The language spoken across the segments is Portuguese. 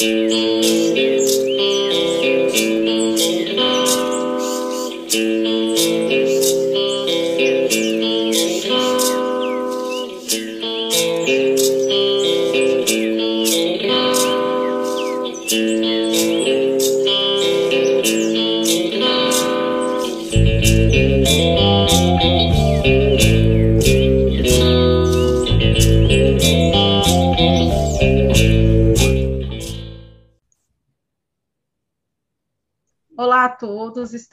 Olá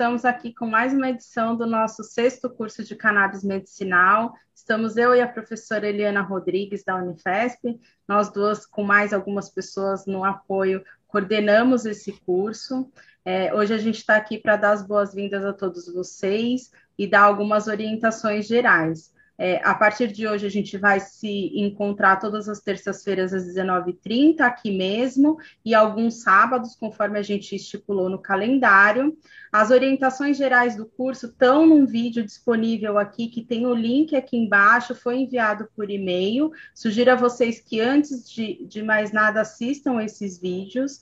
estamos aqui com mais uma edição do nosso sexto curso de cannabis medicinal. Estamos eu e a professora Eliana Rodrigues, da Unifesp, nós duas, com mais algumas pessoas no apoio, coordenamos esse curso. É, hoje a gente está aqui para dar as boas-vindas a todos vocês e dar algumas orientações gerais. É, a partir de hoje, a gente vai se encontrar todas as terças-feiras às 19h30, aqui mesmo, e alguns sábados, conforme a gente estipulou no calendário. As orientações gerais do curso estão num vídeo disponível aqui, que tem o link aqui embaixo, foi enviado por e-mail. Sugiro a vocês que, antes de, de mais nada, assistam esses vídeos.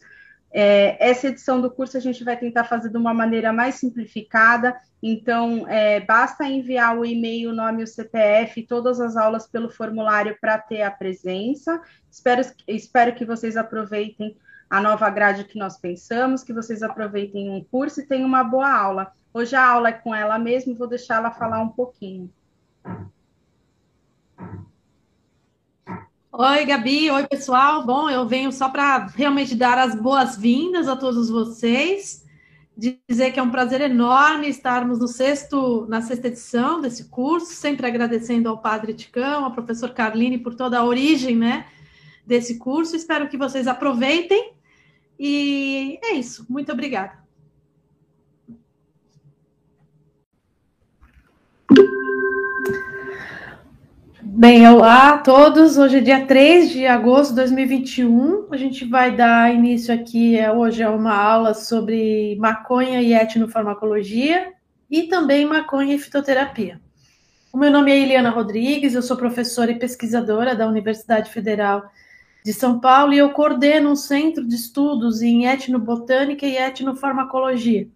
É, essa edição do curso a gente vai tentar fazer de uma maneira mais simplificada, então é, basta enviar o e-mail, o nome, o CPF, todas as aulas pelo formulário para ter a presença. Espero, espero que vocês aproveitem a nova grade que nós pensamos, que vocês aproveitem um curso e tenham uma boa aula. Hoje a aula é com ela mesma, vou deixar ela falar um pouquinho. Oi, Gabi. Oi, pessoal. Bom, eu venho só para realmente dar as boas-vindas a todos vocês, dizer que é um prazer enorme estarmos no sexto, na sexta edição desse curso, sempre agradecendo ao Padre Ticão, ao professor Carline por toda a origem, né, desse curso. Espero que vocês aproveitem. E é isso. Muito obrigada. Bem, olá a todos. Hoje é dia 3 de agosto de 2021. A gente vai dar início aqui é, hoje a uma aula sobre maconha e etnofarmacologia e também maconha e fitoterapia. O meu nome é Eliana Rodrigues, eu sou professora e pesquisadora da Universidade Federal de São Paulo e eu coordeno um centro de estudos em etnobotânica e etnofarmacologia.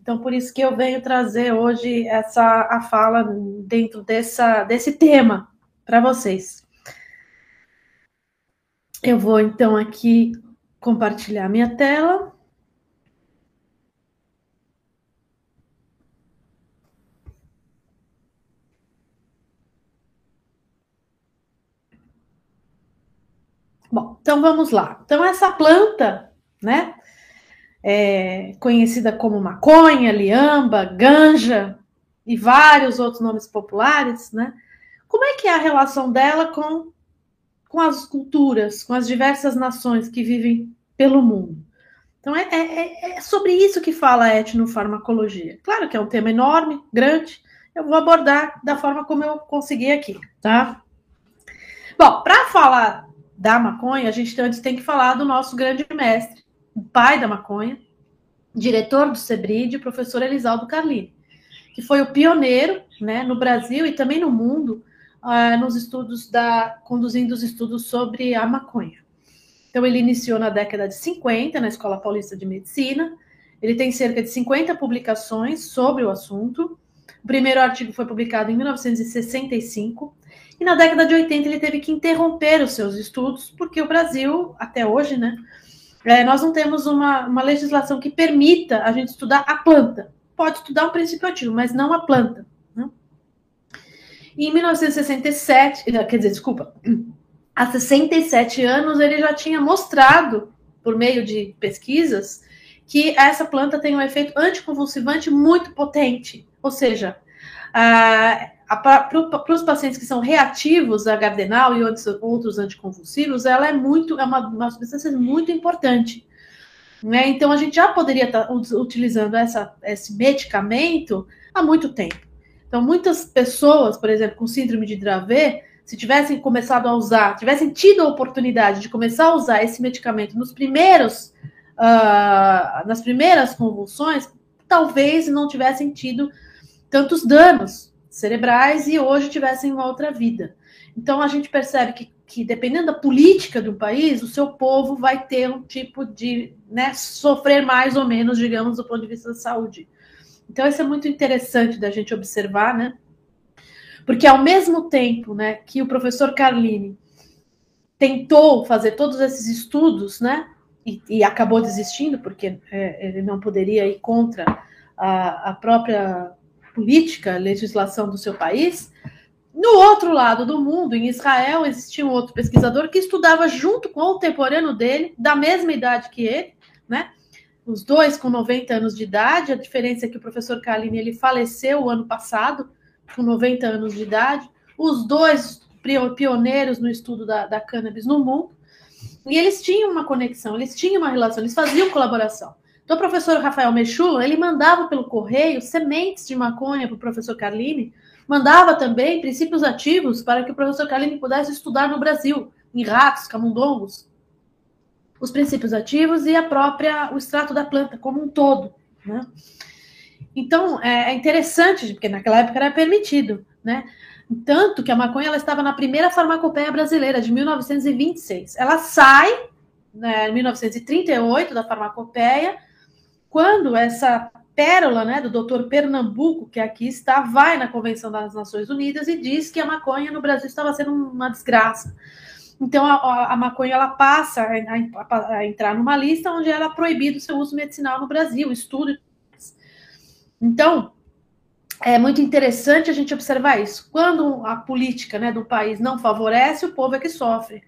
Então, por isso que eu venho trazer hoje essa a fala dentro dessa, desse tema, para vocês. Eu vou então aqui compartilhar minha tela. Bom, então vamos lá. Então, essa planta, né, é conhecida como maconha, liamba, ganja e vários outros nomes populares, né, como é que é a relação dela com, com as culturas, com as diversas nações que vivem pelo mundo? Então, é, é, é sobre isso que fala a etnofarmacologia. Claro que é um tema enorme, grande, eu vou abordar da forma como eu consegui aqui, tá? Bom, para falar da maconha, a gente antes tem que falar do nosso grande mestre, o pai da maconha, diretor do Sebride, professor Elisaldo Carlini, que foi o pioneiro né, no Brasil e também no mundo uh, nos estudos da conduzindo os estudos sobre a maconha. Então ele iniciou na década de 50 na Escola Paulista de Medicina. Ele tem cerca de 50 publicações sobre o assunto. O primeiro artigo foi publicado em 1965 e na década de 80 ele teve que interromper os seus estudos porque o Brasil até hoje, né, é, nós não temos uma, uma legislação que permita a gente estudar a planta. Pode estudar o princípio ativo, mas não a planta. E em 1967, quer dizer, desculpa, há 67 anos ele já tinha mostrado, por meio de pesquisas, que essa planta tem um efeito anticonvulsivante muito potente. Ou seja, para os pacientes que são reativos a gardenal e outros anticonvulsivos, ela é muito, é uma, uma substância muito importante. Né? Então a gente já poderia estar tá utilizando essa, esse medicamento há muito tempo. Então, muitas pessoas, por exemplo, com síndrome de Dravet, se tivessem começado a usar, tivessem tido a oportunidade de começar a usar esse medicamento nos primeiros, uh, nas primeiras convulsões, talvez não tivessem tido tantos danos cerebrais e hoje tivessem uma outra vida. Então, a gente percebe que que, dependendo da política do país, o seu povo vai ter um tipo de né, sofrer mais ou menos, digamos, do ponto de vista da saúde. Então, isso é muito interessante da gente observar, né? Porque ao mesmo tempo né, que o professor Carlini tentou fazer todos esses estudos, né? E, e acabou desistindo, porque é, ele não poderia ir contra a, a própria política, legislação do seu país. No outro lado do mundo, em Israel, existia um outro pesquisador que estudava junto com o contemporâneo dele, da mesma idade que ele, né? Os dois com 90 anos de idade. A diferença é que o professor Kalini ele faleceu o ano passado, com 90 anos de idade. Os dois pioneiros no estudo da, da cannabis no mundo. E eles tinham uma conexão, eles tinham uma relação, eles faziam colaboração. Então, o professor Rafael Mechula, ele mandava pelo correio sementes de maconha para o professor Carlini, mandava também princípios ativos para que o professor Carlini pudesse estudar no Brasil, em ratos, camundongos, os princípios ativos e a própria, o extrato da planta como um todo, né? Então, é, é interessante, porque naquela época era permitido, né? Tanto que a maconha ela estava na primeira farmacopeia brasileira, de 1926. Ela sai, né, em 1938, da farmacopeia, quando essa pérola né, do doutor Pernambuco, que aqui está, vai na Convenção das Nações Unidas e diz que a maconha no Brasil estava sendo uma desgraça. Então, a, a maconha ela passa a, a, entrar numa lista onde era proibido o seu uso medicinal no Brasil, estudo. Então, é muito interessante a gente observar isso. Quando a política né, do país não favorece, o povo é que sofre.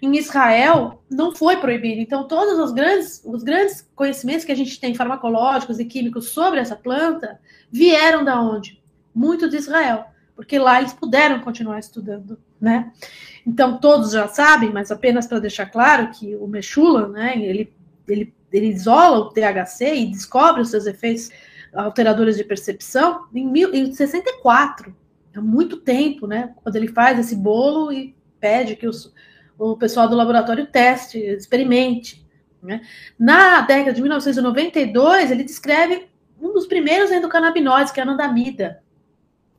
Em Israel, não foi proibido. Então, todos os grandes, os grandes conhecimentos que a gente tem, farmacológicos e químicos, sobre essa planta, vieram da onde? Muito de Israel. Porque lá eles puderam continuar estudando, né? Então, todos já sabem, mas apenas para deixar claro que o Mechula, né, ele, ele, ele isola o THC e descobre os seus efeitos alteradores de percepção em, mil, em 64. Há muito tempo, né? Quando ele faz esse bolo e pede que os, o pessoal do laboratório teste, experimente. Né? Na década de 1992, ele descreve um dos primeiros endocannabinoides, que é a anandamida.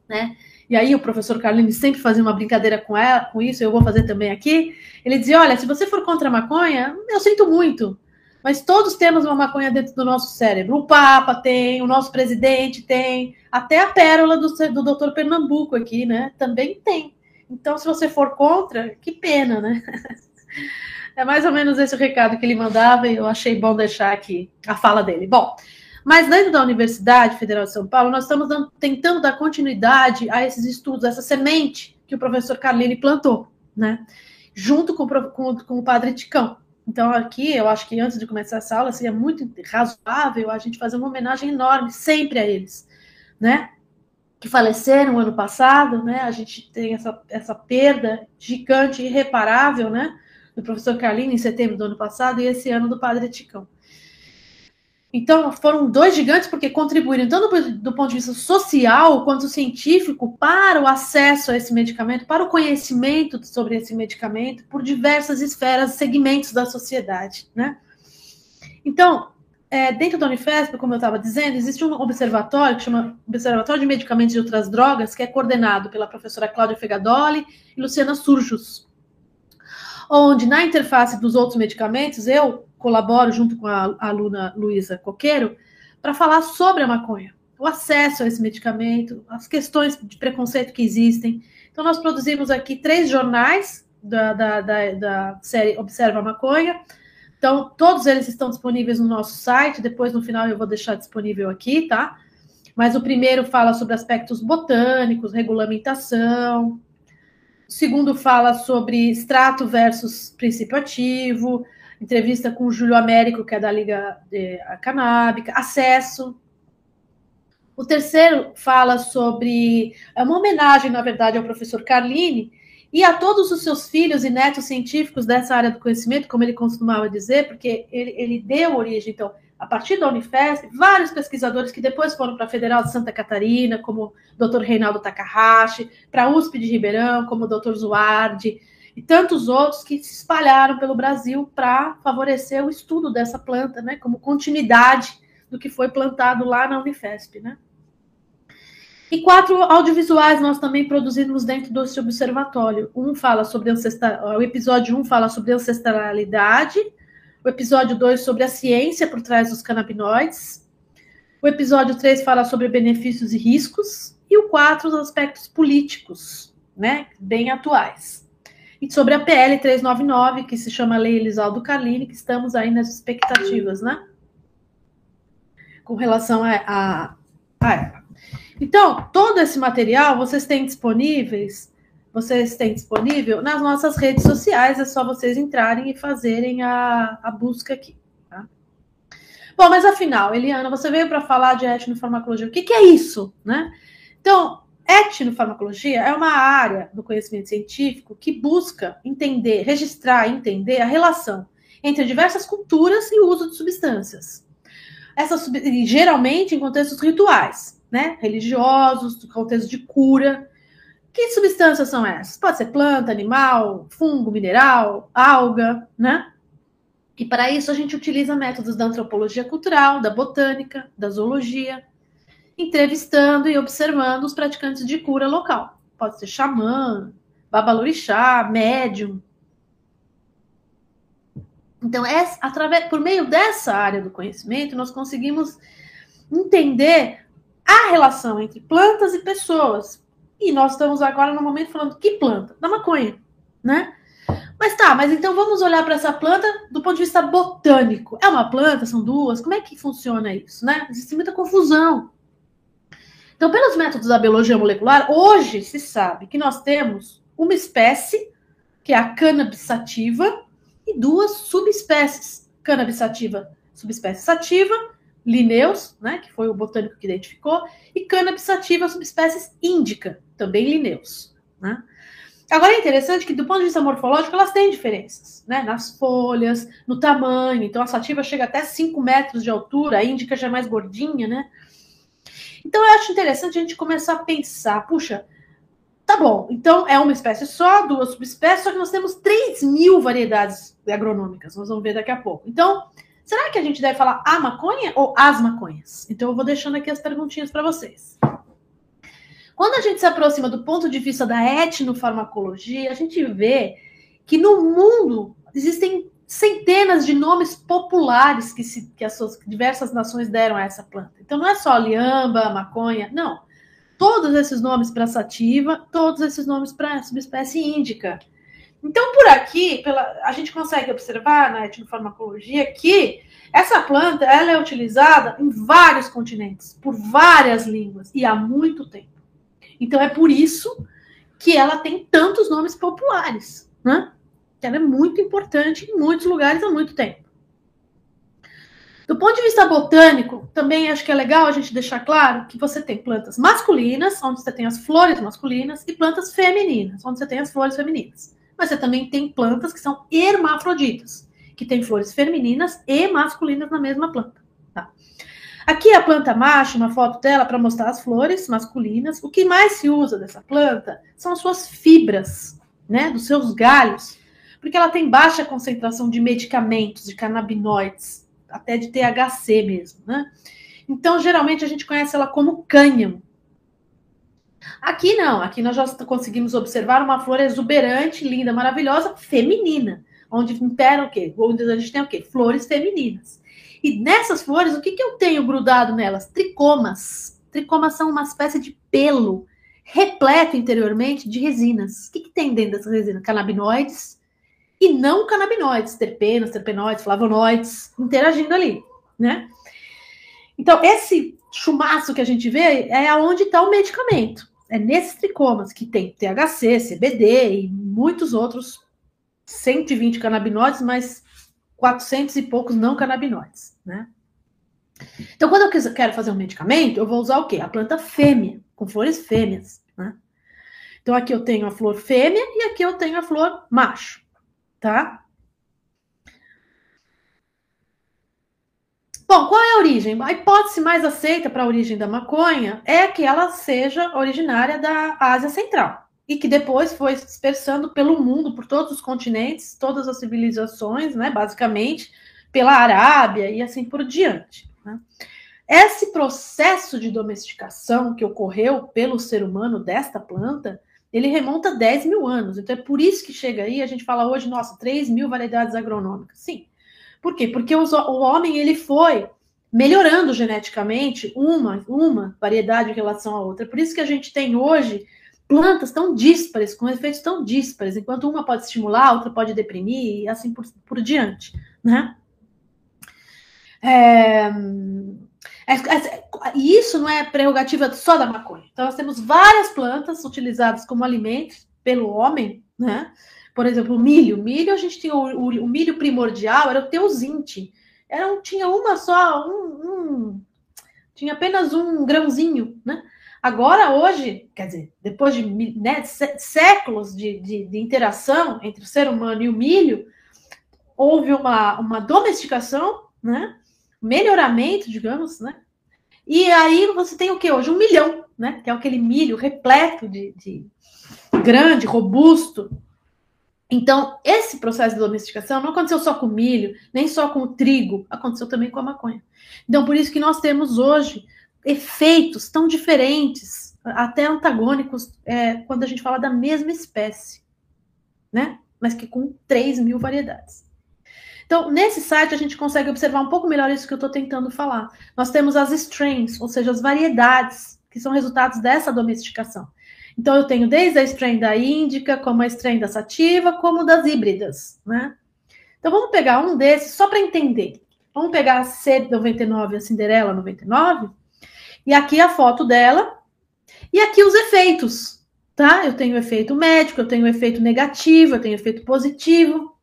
Né? E aí o professor Carlini sempre fazia uma brincadeira com ela, com isso, eu vou fazer também aqui. Ele dizia: olha, se você for contra a maconha, eu sinto muito mas todos temos uma maconha dentro do nosso cérebro. O Papa tem, o nosso presidente tem, até a pérola do, do doutor Pernambuco aqui, né? Também tem. Então, se você for contra, que pena, né? É mais ou menos esse o recado que ele mandava e eu achei bom deixar aqui a fala dele. Bom, mas dentro da Universidade Federal de São Paulo, nós estamos dando, tentando dar continuidade a esses estudos, essa semente que o professor Carlini plantou, né? Junto com, com, com o padre Ticão. Então, aqui, eu acho que antes de começar essa aula, seria muito razoável a gente fazer uma homenagem enorme sempre a eles, né? Que faleceram ano passado, né? A gente tem essa, essa perda gigante, irreparável, né? Do professor Carlino em setembro do ano passado e esse ano do padre Ticão. Então, foram dois gigantes porque contribuíram tanto do ponto de vista social quanto científico para o acesso a esse medicamento, para o conhecimento sobre esse medicamento por diversas esferas, segmentos da sociedade, né? Então, é, dentro da Unifesp, como eu estava dizendo, existe um observatório que chama Observatório de Medicamentos e Outras Drogas, que é coordenado pela professora Cláudia Fegadoli e Luciana Surjus, onde na interface dos outros medicamentos, eu colaboro junto com a, aluna Luísa Coqueiro para falar sobre a maconha, o acesso a esse medicamento, as questões de preconceito que existem. Então, nós produzimos aqui três jornais da, da, da, da série Observa a Maconha. Então, todos eles estão disponíveis no nosso site. Depois, no final, eu vou deixar disponível aqui, tá? Mas o primeiro fala sobre aspectos botânicos, regulamentação. O segundo fala sobre extrato versus princípio ativo entrevista com o Júlio Américo, que é da Liga é, Canábica, acesso. O terceiro fala sobre. É uma homenagem, na verdade, ao professor Carlini e a todos os seus filhos e netos científicos dessa área do conhecimento, como ele costumava dizer, porque ele, ele deu origem, então, a partir da Unifesp, vários pesquisadores que depois foram para a Federal de Santa Catarina, como o Dr. Reinaldo Takahashi, para a USP de Ribeirão, como o Dr. Zuardi, e tantos outros que se espalharam pelo Brasil para favorecer o estudo dessa planta, né, como continuidade do que foi plantado lá na Unifesp, né? E quatro audiovisuais nós também produzimos dentro desse observatório. Um fala sobre ancestral, o episódio 1 um fala sobre ancestralidade, o episódio 2 sobre a ciência por trás dos canabinoides, o episódio 3 fala sobre benefícios e riscos, e o 4 os aspectos políticos, né, bem atuais e sobre a PL 399, que se chama Lei Elisaldo Carlini, que estamos aí nas expectativas, né? Com relação a, a, a ela. Então, todo esse material vocês têm disponíveis, vocês têm disponível nas nossas redes sociais, é só vocês entrarem e fazerem a, a busca aqui. Tá? Bom, mas afinal, Eliana, você veio para falar de etnofarmacologia. O que, que é isso, né? Então, Etnofarmacologia é uma área do conhecimento científico que busca entender, registrar e entender a relação entre diversas culturas e o uso de substâncias. Essas, geralmente em contextos rituais, né? religiosos, contextos de cura. Que substâncias são essas? Pode ser planta, animal, fungo, mineral, alga, né? E para isso a gente utiliza métodos da antropologia cultural, da botânica, da zoologia, entrevistando e observando os praticantes de cura local. Pode ser xamã, babalorixá, médium. Então, é, através, por meio dessa área do conhecimento, nós conseguimos entender a relação entre plantas e pessoas. E nós estamos agora no momento falando que planta? Da maconha, né? Mas tá, mas então vamos olhar para essa planta do ponto de vista botânico. É uma planta? São duas? Como é que funciona isso, né? Existe muita confusão. Então, pelos métodos da biologia molecular, hoje se sabe que nós temos uma espécie, que é a cannabis sativa, e duas subespécies. Cannabis sativa, subespécie sativa, Linneus, né, que foi o botânico que identificou, e cannabis sativa, subespécies índica, também Linneus. Né? Agora é interessante que, do ponto de vista morfológico, elas têm diferenças, né? Nas folhas, no tamanho. Então, a sativa chega até 5 metros de altura, a índica já é mais gordinha, né? Então eu acho interessante a gente começar a pensar, puxa, tá bom, então é uma espécie só, duas subespécies, só que nós temos 3 mil variedades agronômicas, nós vamos ver daqui a pouco. Então, será que a gente deve falar a maconha ou as maconhas? Então eu vou deixando aqui as perguntinhas para vocês. Quando a gente se aproxima do ponto de vista da etnofarmacologia, a gente vê que no mundo existem centenas de nomes populares que, se, que as diversas nações deram a essa planta. Então não é só liamba, maconha, não. Todos esses nomes para sativa, todos esses nomes para subespécie índica. Então, por aqui, pela, a gente consegue observar na etnofarmacologia que essa planta ela é utilizada em vários continentes, por várias línguas, e há muito tempo. Então, é por isso que ela tem tantos nomes populares. Né? Ela é muito importante em muitos lugares há muito tempo. Do ponto de vista botânico, também acho que é legal a gente deixar claro que você tem plantas masculinas, onde você tem as flores masculinas, e plantas femininas, onde você tem as flores femininas. Mas você também tem plantas que são hermafroditas, que têm flores femininas e masculinas na mesma planta. Tá? Aqui a planta macho, uma foto dela para mostrar as flores masculinas. O que mais se usa dessa planta são as suas fibras, né, dos seus galhos, porque ela tem baixa concentração de medicamentos, de canabinoides, até de THC mesmo, né? Então, geralmente, a gente conhece ela como cânhamo. Aqui não, aqui nós já conseguimos observar uma flor exuberante, linda, maravilhosa, feminina, onde impera o quê? Onde a gente tem o quê? Flores femininas. E nessas flores, o que, que eu tenho grudado nelas? Tricomas. Tricomas são uma espécie de pelo repleto interiormente de resinas. O que, que tem dentro dessas resinas? Canabinoides, e não canabinoides, terpenos, terpenoides, flavonoides interagindo ali, né? Então, esse chumaço que a gente vê é aonde está o medicamento. É nesses tricomas que tem THC, CBD e muitos outros 120 canabinoides, mas 400 e poucos não canabinoides, né? Então, quando eu quero fazer um medicamento, eu vou usar o quê? A planta fêmea, com flores fêmeas, né? Então, aqui eu tenho a flor fêmea e aqui eu tenho a flor macho tá? Bom, qual é a origem? A hipótese mais aceita para a origem da maconha é que ela seja originária da Ásia Central e que depois foi dispersando pelo mundo, por todos os continentes, todas as civilizações, né, basicamente, pela Arábia e assim por diante. Né? esse processo de domesticação que ocorreu pelo ser humano desta planta, ele remonta a 10 mil anos. Então é por isso que chega aí, a gente fala hoje, nossa, 3 mil variedades agronômicas. Sim. Por quê? Porque os, o homem ele foi melhorando geneticamente uma, uma variedade em relação à outra. Por isso que a gente tem hoje plantas tão díspares, com efeitos tão díspares, enquanto uma pode estimular, a outra pode deprimir, e assim por, por diante, né? É, e isso não é prerrogativa só da maconha. Então, nós temos várias plantas utilizadas como alimentos pelo homem, né? Por exemplo, o milho. O milho, a gente tinha o, o, o milho primordial, era o teosinte. Era um, tinha uma só, um, um, tinha apenas um grãozinho, né? Agora, hoje, quer dizer, depois de né, séculos de, de, de, interação entre o ser humano e o milho, houve uma, uma domesticação, né? Melhoramento, digamos, né? E aí você tem o que hoje? Um milhão, né? Que é aquele milho repleto de, de grande, robusto. Então, esse processo de domesticação não aconteceu só com o milho, nem só com o trigo, aconteceu também com a maconha. Então, por isso que nós temos hoje efeitos tão diferentes, até antagônicos, é, quando a gente fala da mesma espécie, né? Mas que com 3 mil variedades. Então, nesse site a gente consegue observar um pouco melhor isso que eu estou tentando falar. Nós temos as strains, ou seja, as variedades que são resultados dessa domesticação. Então, eu tenho desde a strain da índica, como a strain da sativa, como das híbridas, né? Então, vamos pegar um desses só para entender. Vamos pegar a C99, a Cinderela 99, e aqui a foto dela, e aqui os efeitos, tá? Eu tenho efeito médico, eu tenho efeito negativo, eu tenho efeito positivo.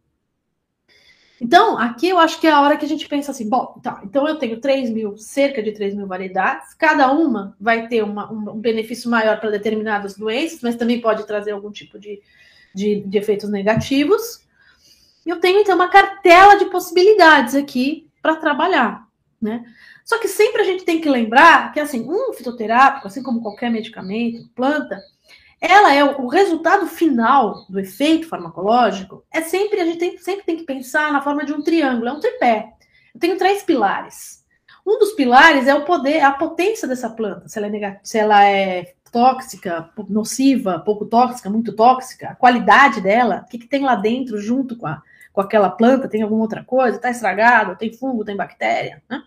Então, aqui eu acho que é a hora que a gente pensa assim, bom, tá, então eu tenho 3 mil, cerca de 3 mil variedades, cada uma vai ter uma, um benefício maior para determinadas doenças, mas também pode trazer algum tipo de, de, de efeitos negativos. Eu tenho, então, uma cartela de possibilidades aqui para trabalhar, né? Só que sempre a gente tem que lembrar que, assim, um fitoterápico, assim como qualquer medicamento, planta, ela é o resultado final do efeito farmacológico, é sempre, a gente tem, sempre tem que pensar na forma de um triângulo, é um tripé. Eu tenho três pilares. Um dos pilares é o poder, a potência dessa planta, se ela é, negativa, se ela é tóxica, nociva, pouco tóxica, muito tóxica, a qualidade dela, o que, que tem lá dentro junto com, a, com aquela planta, tem alguma outra coisa, está estragado, tem fungo, tem bactéria, né?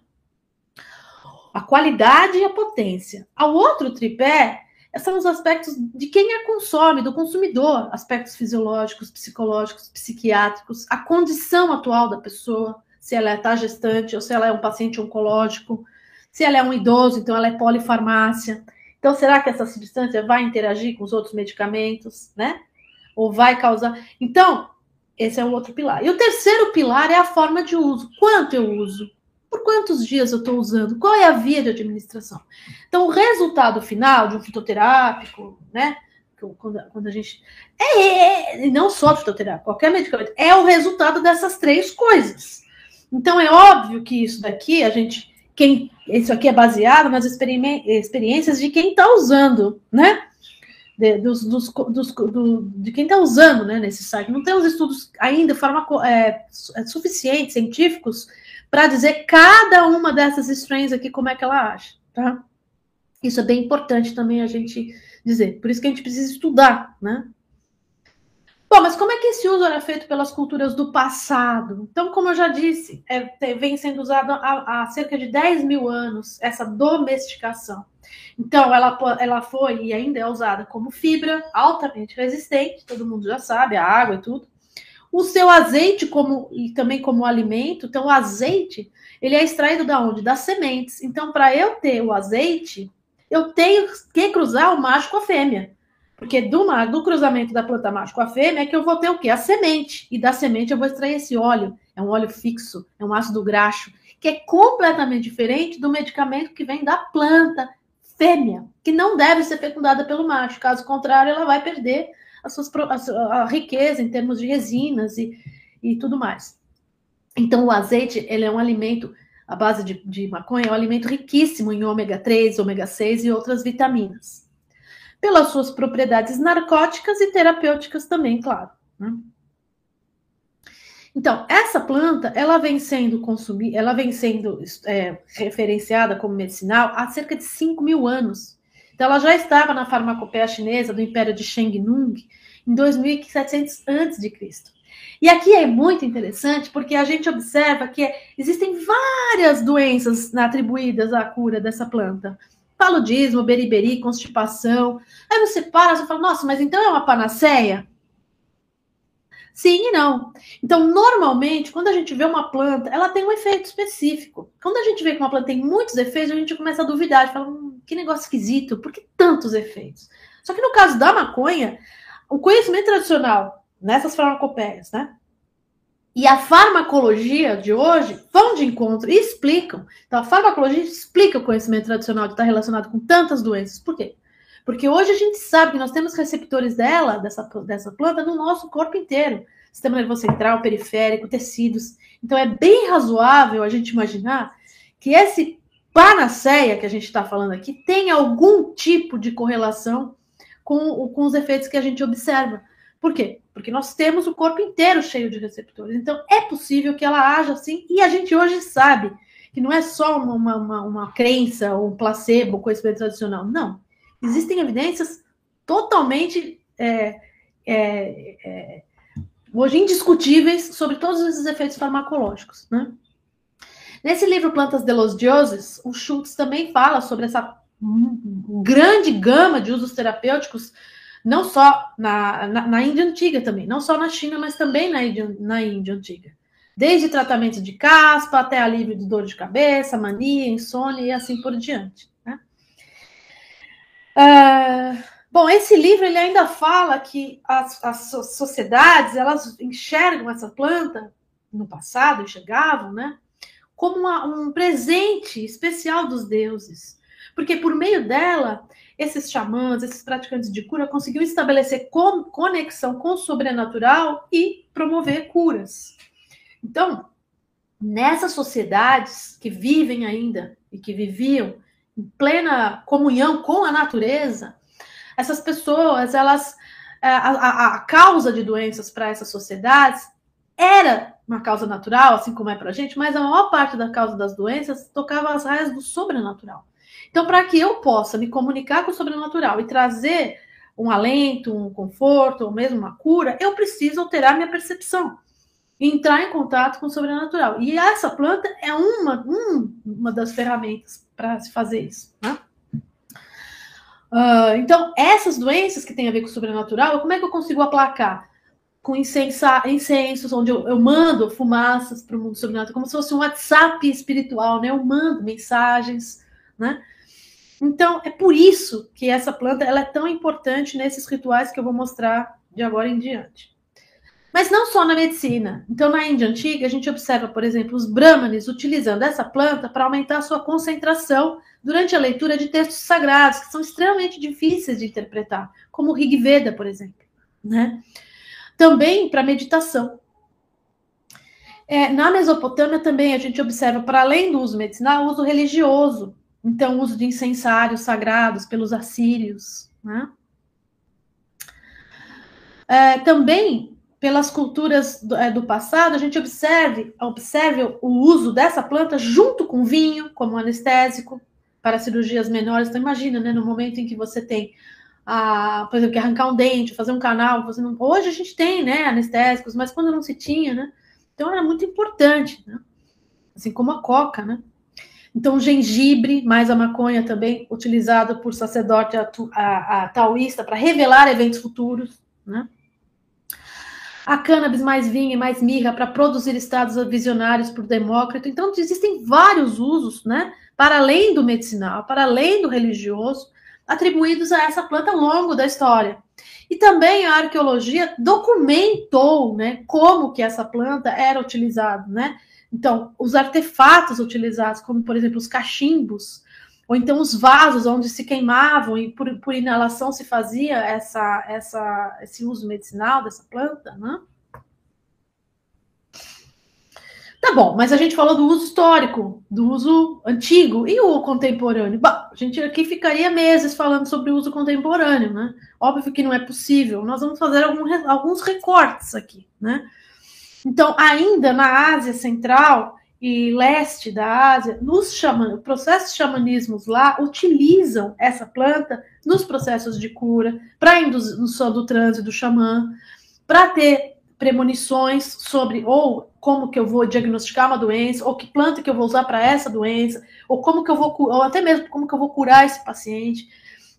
A qualidade e a potência. O outro tripé são os aspectos de quem a consome, do consumidor, aspectos fisiológicos, psicológicos, psiquiátricos, a condição atual da pessoa, se ela está gestante ou se ela é um paciente oncológico, se ela é um idoso, então ela é polifarmácia. Então, será que essa substância vai interagir com os outros medicamentos, né? Ou vai causar. Então, esse é o outro pilar. E o terceiro pilar é a forma de uso. Quanto eu uso? Por quantos dias eu estou usando? Qual é a via de administração? Então, o resultado final de um fitoterápico, né? Quando, quando a gente. É, é, não só fitoterápico, qualquer medicamento, é o resultado dessas três coisas. Então, é óbvio que isso daqui, a gente. Quem, isso aqui é baseado nas experiências de quem está usando, né? De, dos, dos, dos, do, de quem está usando né, nesse site. Não temos estudos ainda farmaco, é, suficientes, científicos, para dizer cada uma dessas strains aqui como é que ela acha, tá? Isso é bem importante também a gente dizer. Por isso que a gente precisa estudar, né? Bom, mas como é que esse uso era feito pelas culturas do passado? Então, como eu já disse, é, vem sendo usado há, há, cerca de 10 mil anos essa domesticação. Então, ela, ela foi e ainda é usada como fibra, altamente resistente, todo mundo já sabe, a água e tudo. O seu azeite como e também como alimento, então o azeite, ele é extraído da onde? Das sementes. Então, para eu ter o azeite, eu tenho que cruzar o macho com a fêmea. Porque do, do cruzamento da planta macho com a fêmea é que eu vou ter o quê? A semente. E da semente eu vou extrair esse óleo. É um óleo fixo, é um ácido graxo, que é completamente diferente do medicamento que vem da planta fêmea, que não deve ser fecundada pelo macho. Caso contrário, ela vai perder a, suas, a, a riqueza em termos de resinas e, e tudo mais. Então, o azeite, ele é um alimento, a base de, de maconha, é um alimento riquíssimo em ômega 3, ômega 6 e outras vitaminas. Pelas suas propriedades narcóticas e terapêuticas também, claro. Né? Então, essa planta, ela vem sendo consumida, ela vem sendo é, referenciada como medicinal há cerca de 5 mil anos. Então, ela já estava na farmacopeia chinesa do Império de Sheng Nung em 2700 a.C. E aqui é muito interessante porque a gente observa que existem várias doenças atribuídas à cura dessa planta. Paludismo, beriberi, constipação. Aí você para e fala, nossa, mas então é uma panaceia? Sim e não. Então, normalmente, quando a gente vê uma planta, ela tem um efeito específico. Quando a gente vê que uma planta tem muitos efeitos, a gente começa a duvidar, fala, hum, que negócio esquisito, por que tantos efeitos? Só que no caso da maconha, o conhecimento tradicional nessas farmacopeias, né? E a farmacologia de hoje vão de encontro e explicam. Então, a farmacologia explica o conhecimento tradicional de estar relacionado com tantas doenças. Por quê? Porque hoje a gente sabe que nós temos receptores dela, dessa, dessa planta, no nosso corpo inteiro. Sistema nervoso central, periférico, tecidos. Então é bem razoável a gente imaginar que esse panaceia que a gente está falando aqui tem algum tipo de correlação com, com os efeitos que a gente observa. Por quê? Porque nós temos o corpo inteiro cheio de receptores. Então é possível que ela haja assim, e a gente hoje sabe que não é só uma, uma, uma crença ou um placebo, conhecimento tradicional. Não existem evidências totalmente é, é, é, hoje indiscutíveis sobre todos esses efeitos farmacológicos. Né? Nesse livro Plantas de los Dioses, o Schultz também fala sobre essa grande gama de usos terapêuticos, não só na, na, na Índia Antiga também, não só na China, mas também na Índia, na Índia Antiga. Desde tratamento de caspa até alívio de dor de cabeça, mania, insônia e assim por diante. Uh, bom, esse livro ele ainda fala que as, as sociedades elas enxergam essa planta no passado enxergavam, né, como uma, um presente especial dos deuses, porque por meio dela esses xamãs, esses praticantes de cura conseguiam estabelecer conexão com o sobrenatural e promover curas. Então, nessas sociedades que vivem ainda e que viviam em plena comunhão com a natureza, essas pessoas, elas, é, a, a, a causa de doenças para essas sociedades era uma causa natural, assim como é para a gente, mas a maior parte da causa das doenças tocava as raias do sobrenatural. Então, para que eu possa me comunicar com o sobrenatural e trazer um alento, um conforto, ou mesmo uma cura, eu preciso alterar minha percepção entrar em contato com o sobrenatural. E essa planta é uma, um, uma das ferramentas para se fazer isso. Né? Uh, então, essas doenças que têm a ver com o sobrenatural, como é que eu consigo aplacar? Com incensa, incensos, onde eu, eu mando fumaças para o mundo sobrenatural, como se fosse um WhatsApp espiritual, né? Eu mando mensagens, né? Então, é por isso que essa planta ela é tão importante nesses rituais que eu vou mostrar de agora em diante. Mas não só na medicina. Então, na Índia antiga, a gente observa, por exemplo, os brahmanes utilizando essa planta para aumentar a sua concentração durante a leitura de textos sagrados, que são extremamente difíceis de interpretar, como o Rig Veda, por exemplo. Né? Também para meditação. É, na Mesopotâmia também a gente observa, para além do uso medicinal, o uso religioso. Então, uso de incensários sagrados pelos assírios. Né? É, também pelas culturas do, é, do, passado, a gente observe, observe o uso dessa planta junto com vinho, como anestésico, para cirurgias menores. Então, imagina, né, no momento em que você tem, a, por exemplo, que arrancar um dente, fazer um canal. Não... Hoje a gente tem né, anestésicos, mas quando não se tinha, né? Então, era muito importante, né? assim como a coca, né? Então, gengibre, mais a maconha também, utilizado por sacerdote a, a taoísta para revelar eventos futuros, né? a cannabis mais vinho e mais mirra para produzir estados visionários por Demócrito. Então, existem vários usos, né, para além do medicinal, para além do religioso, atribuídos a essa planta ao longo da história. E também a arqueologia documentou, né, como que essa planta era utilizada, né? Então, os artefatos utilizados, como por exemplo os cachimbos, ou então os vasos onde se queimavam e por, por inalação se fazia essa, essa, esse uso medicinal dessa planta, né? Tá bom, mas a gente falou do uso histórico, do uso antigo e o contemporâneo. Bom, a gente aqui ficaria meses falando sobre o uso contemporâneo, né? Óbvio que não é possível. Nós vamos fazer algum, alguns recortes aqui, né? Então, ainda na Ásia Central e leste da Ásia, nos xaman, processos xamanismos lá utilizam essa planta nos processos de cura, para indução do trânsito do xamã, para ter premonições sobre ou como que eu vou diagnosticar uma doença, ou que planta que eu vou usar para essa doença, ou como que eu vou ou até mesmo como que eu vou curar esse paciente.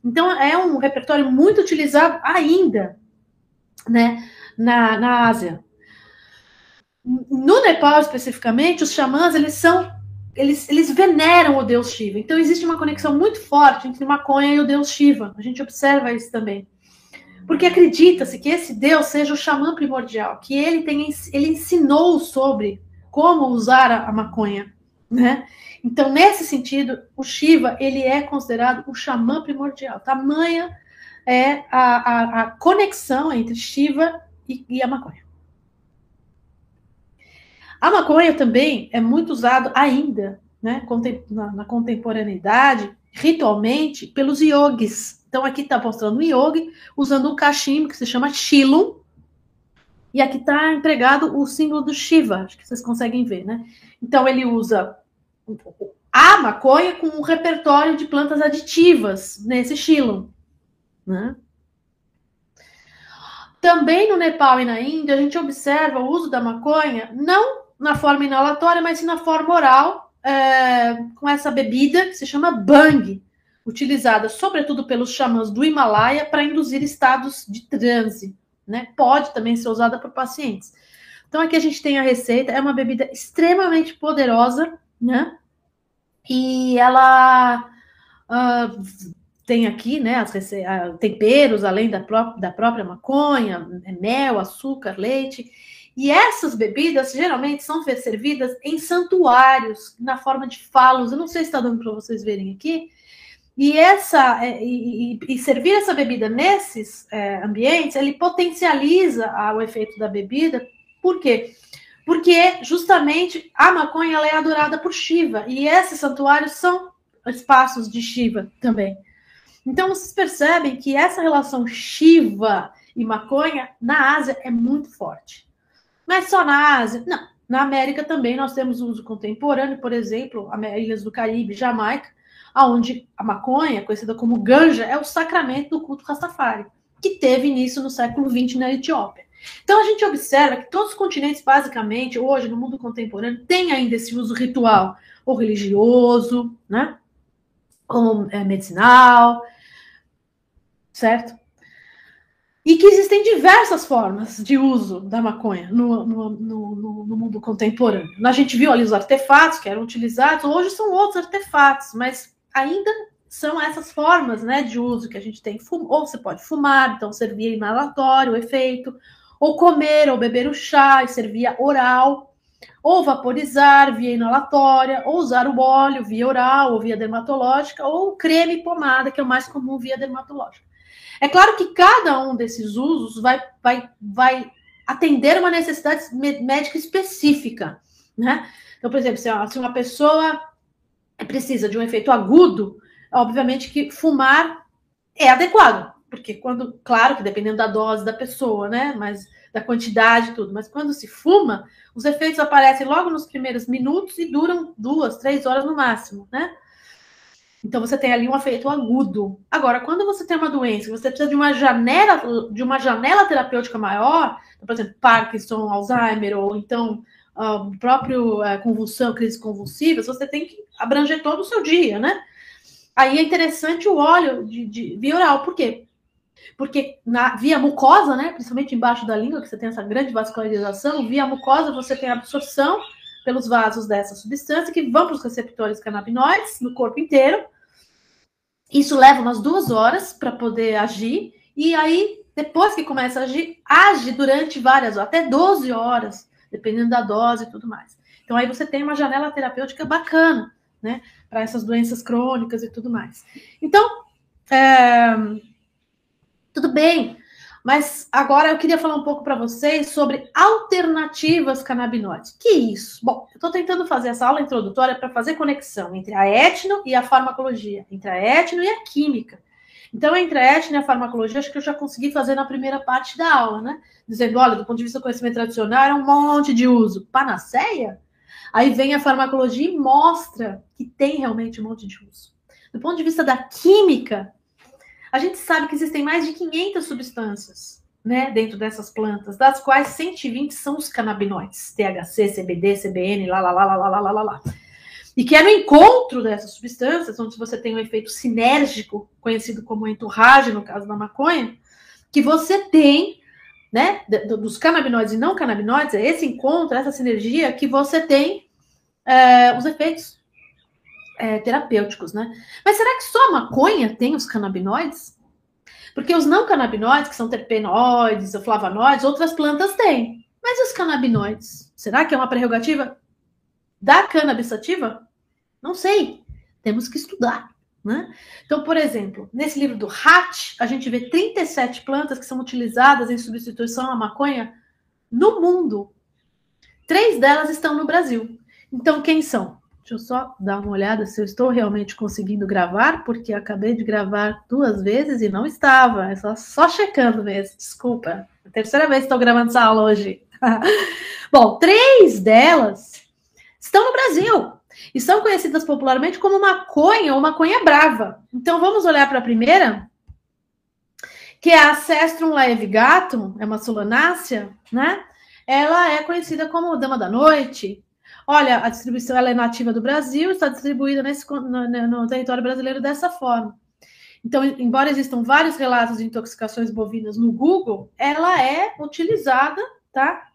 Então é um repertório muito utilizado ainda, né, na, na Ásia. No Nepal especificamente, os xamãs eles são eles, eles veneram o deus Shiva. Então existe uma conexão muito forte entre maconha e o deus Shiva. A gente observa isso também. Porque acredita-se que esse Deus seja o xamã primordial, que ele tem, ele ensinou sobre como usar a, a maconha, né? Então, nesse sentido, o Shiva ele é considerado o xamã primordial. Tamanha é a, a, a conexão entre Shiva e, e, a maconha. A maconha também é muito usado ainda, né, na, na contemporaneidade, ritualmente, pelos yogis, então, aqui está mostrando um yogi usando um cachimbo que se chama Shilum. E aqui está empregado o símbolo do Shiva, acho que vocês conseguem ver, né? Então, ele usa a maconha com um repertório de plantas aditivas nesse Shilum. Né? Também no Nepal e na Índia, a gente observa o uso da maconha não na forma inalatória, mas sim na forma oral, é, com essa bebida que se chama bang, utilizada sobretudo pelos xamãs do Himalaia para induzir estados de transe, né? Pode também ser usada por pacientes. Então aqui a gente tem a receita, é uma bebida extremamente poderosa, né? E ela uh, tem aqui, né, as uh, temperos além da, pró da própria maconha, é mel, açúcar, leite. E essas bebidas geralmente são servidas em santuários, na forma de falos. Eu não sei se está dando para vocês verem aqui, e, essa, é, e, e, servir essa bebida nesses é, ambientes, ele potencializa a, o efeito da bebida. Por quê? Porque justamente a maconha ela é adorada por Shiva. E esses santuários são espaços de Shiva também. Então vocês percebem que essa relação Shiva e maconha na Ásia é muito forte. Mas só na Ásia? Não. Na América também nós temos uso contemporâneo, por exemplo, Ilhas do Caribe, Jamaica, aonde a maconha, conhecida como ganja, é o sacramento do culto Rastafari, que teve início no século XX na Etiópia. Então a gente observa que todos os continentes, basicamente, hoje no mundo contemporâneo, têm ainda esse uso ritual, ou religioso, né? Ou é, medicinal, certo? E que existem diversas formas de uso da maconha no, no, no, no, mundo contemporâneo. A gente viu ali os artefatos que eram utilizados, hoje são outros artefatos, mas ainda são essas formas né, de uso que a gente tem. Ou você pode fumar, então servia inalatório, o efeito, ou comer ou beber o chá e servia oral, ou vaporizar via inalatória, ou usar o óleo via oral ou via dermatológica, ou creme e pomada, que é o mais comum via dermatológica. É claro que cada um desses usos vai, vai, vai atender uma necessidade médica específica, né? Então, por exemplo, se uma pessoa precisa de um efeito agudo, obviamente que fumar é adequado, porque quando, claro que dependendo da dose da pessoa, né, mas da quantidade tudo, mas quando se fuma, os efeitos aparecem logo nos primeiros minutos e duram duas, três horas no máximo, né? Então você tem ali um efeito agudo. Agora, quando você tem uma doença, você precisa de uma janela, de uma janela terapêutica maior, por exemplo, Parkinson, Alzheimer, ou então uh, próprio uh, convulsão, crise convulsivas, você tem que abranger todo o seu dia, né? Aí é interessante o óleo de, de via oral, por quê? Porque na via mucosa, né, principalmente embaixo da língua, que você tem essa grande vascularização, via mucosa você tem absorção pelos vasos dessa substância que vão para os receptores canabinoides no corpo inteiro. Isso leva umas duas horas para poder agir, e aí, depois que começa a agir, age durante várias até 12 horas, dependendo da dose e tudo mais. Então, aí você tem uma janela terapêutica bacana, né, para essas doenças crônicas e tudo mais. Então, é, tudo bem, mas agora eu queria falar um pouco para vocês sobre alternativas canabinoides. Que isso? Bom, eu estou tentando fazer essa aula introdutória para fazer conexão entre a etno e a farmacologia, entre a etno e a química. Então, entre a etnia e a farmacologia, acho que eu já consegui fazer na primeira parte da aula, né? Dizendo, olha, do ponto de vista do conhecimento tradicional, é um monte de uso. Panaceia? Aí vem a farmacologia e mostra que tem realmente um monte de uso. Do ponto de vista da química, a gente sabe que existem mais de 500 substâncias né, dentro dessas plantas, das quais 120 são os canabinoides, THC, CBD, CBN, lá, lá, lá, lá, lá, lá, lá, lá. E que é no encontro dessas substâncias, onde você tem um efeito sinérgico, conhecido como enturragem, no caso da maconha, que você tem, né, dos canabinoides e não canabinoides, é esse encontro, essa sinergia que você tem é, os efeitos é, terapêuticos, né? Mas será que só a maconha tem os canabinoides? Porque os não canabinoides, que são terpenoides ou flavonoides, outras plantas têm. Mas os canabinoides, será que é uma prerrogativa da cannabis Não sei. Temos que estudar. Né? Então, por exemplo, nesse livro do Hatch, a gente vê 37 plantas que são utilizadas em substituição à maconha no mundo. Três delas estão no Brasil. Então, quem são? Deixa eu só dar uma olhada se eu estou realmente conseguindo gravar, porque acabei de gravar duas vezes e não estava. É só, só checando mesmo, desculpa. A terceira vez que estou gravando essa aula hoje. Bom, três delas estão no Brasil e são conhecidas popularmente como maconha ou maconha brava. Então vamos olhar para a primeira, que é a Cestrum laevigatum, é uma solanácea, né? Ela é conhecida como dama da noite, Olha, a distribuição ela é nativa do Brasil, está distribuída nesse, no, no território brasileiro dessa forma. Então, embora existam vários relatos de intoxicações bovinas no Google, ela é utilizada, tá?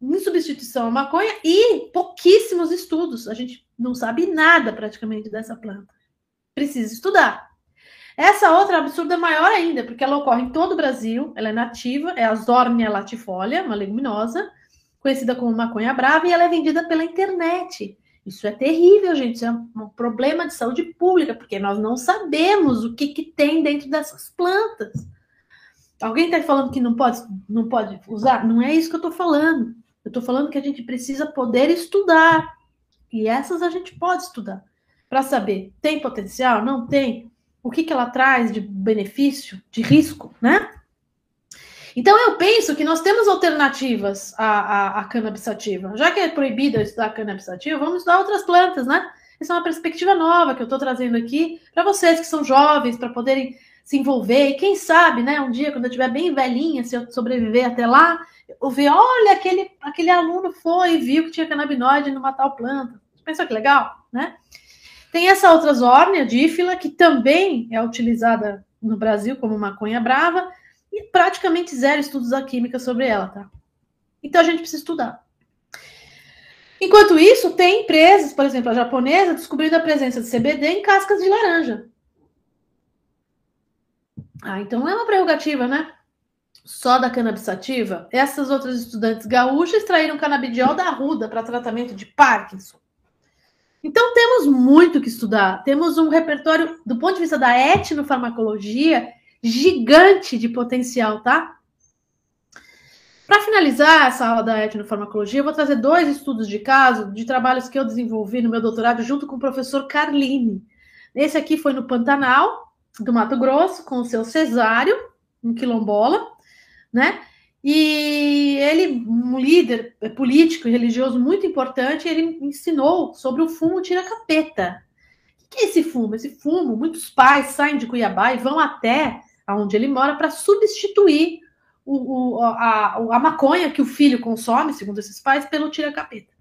Em substituição à maconha e pouquíssimos estudos. A gente não sabe nada praticamente dessa planta. Precisa estudar. Essa outra absurda é maior ainda, porque ela ocorre em todo o Brasil, ela é nativa, é a Zornia latifolia, uma leguminosa, conhecida como maconha brava, e ela é vendida pela internet. Isso é terrível, gente. Isso é um problema de saúde pública, porque nós não sabemos o que, que tem dentro dessas plantas. Alguém está falando que não pode, não pode usar? Não é isso que eu estou falando. Eu estou falando que a gente precisa poder estudar. E essas a gente pode estudar. Para saber, tem potencial? Não tem? O que, que ela traz de benefício, de risco, né? Então, eu penso que nós temos alternativas à, à, à cannabis sativa. Já que é proibido estudar cannabis sativa, vamos estudar outras plantas, né? Essa é uma perspectiva nova que eu estou trazendo aqui para vocês que são jovens, para poderem se envolver. E quem sabe, né, um dia, quando eu estiver bem velhinha, se eu sobreviver até lá, eu ver, olha, aquele, aquele aluno foi e viu que tinha canabinoide numa tal planta. Pensou que legal, né? Tem essa outra zórnia, dífila, que também é utilizada no Brasil como maconha brava, e praticamente zero estudos da química sobre ela, tá? Então a gente precisa estudar. Enquanto isso, tem empresas, por exemplo, a japonesa, descobrindo a presença de CBD em cascas de laranja. Ah, então é uma prerrogativa, né? Só da cannabis sativa. Essas outras estudantes gaúchas extraíram canabidiol da arruda para tratamento de Parkinson. Então temos muito que estudar. Temos um repertório, do ponto de vista da etnofarmacologia, gigante de potencial, tá? Para finalizar essa aula da etnofarmacologia, eu vou trazer dois estudos de caso de trabalhos que eu desenvolvi no meu doutorado junto com o professor Carline. Esse aqui foi no Pantanal, do Mato Grosso, com o seu Cesário, um quilombola, né? E ele, um líder político e religioso muito importante, ele ensinou sobre o fumo tira-capeta. O que é esse fumo? Esse fumo, muitos pais saem de Cuiabá e vão até onde ele mora, para substituir o, o, a, a, maconha que o filho consome, segundo esses pais, pelo tira-capeta.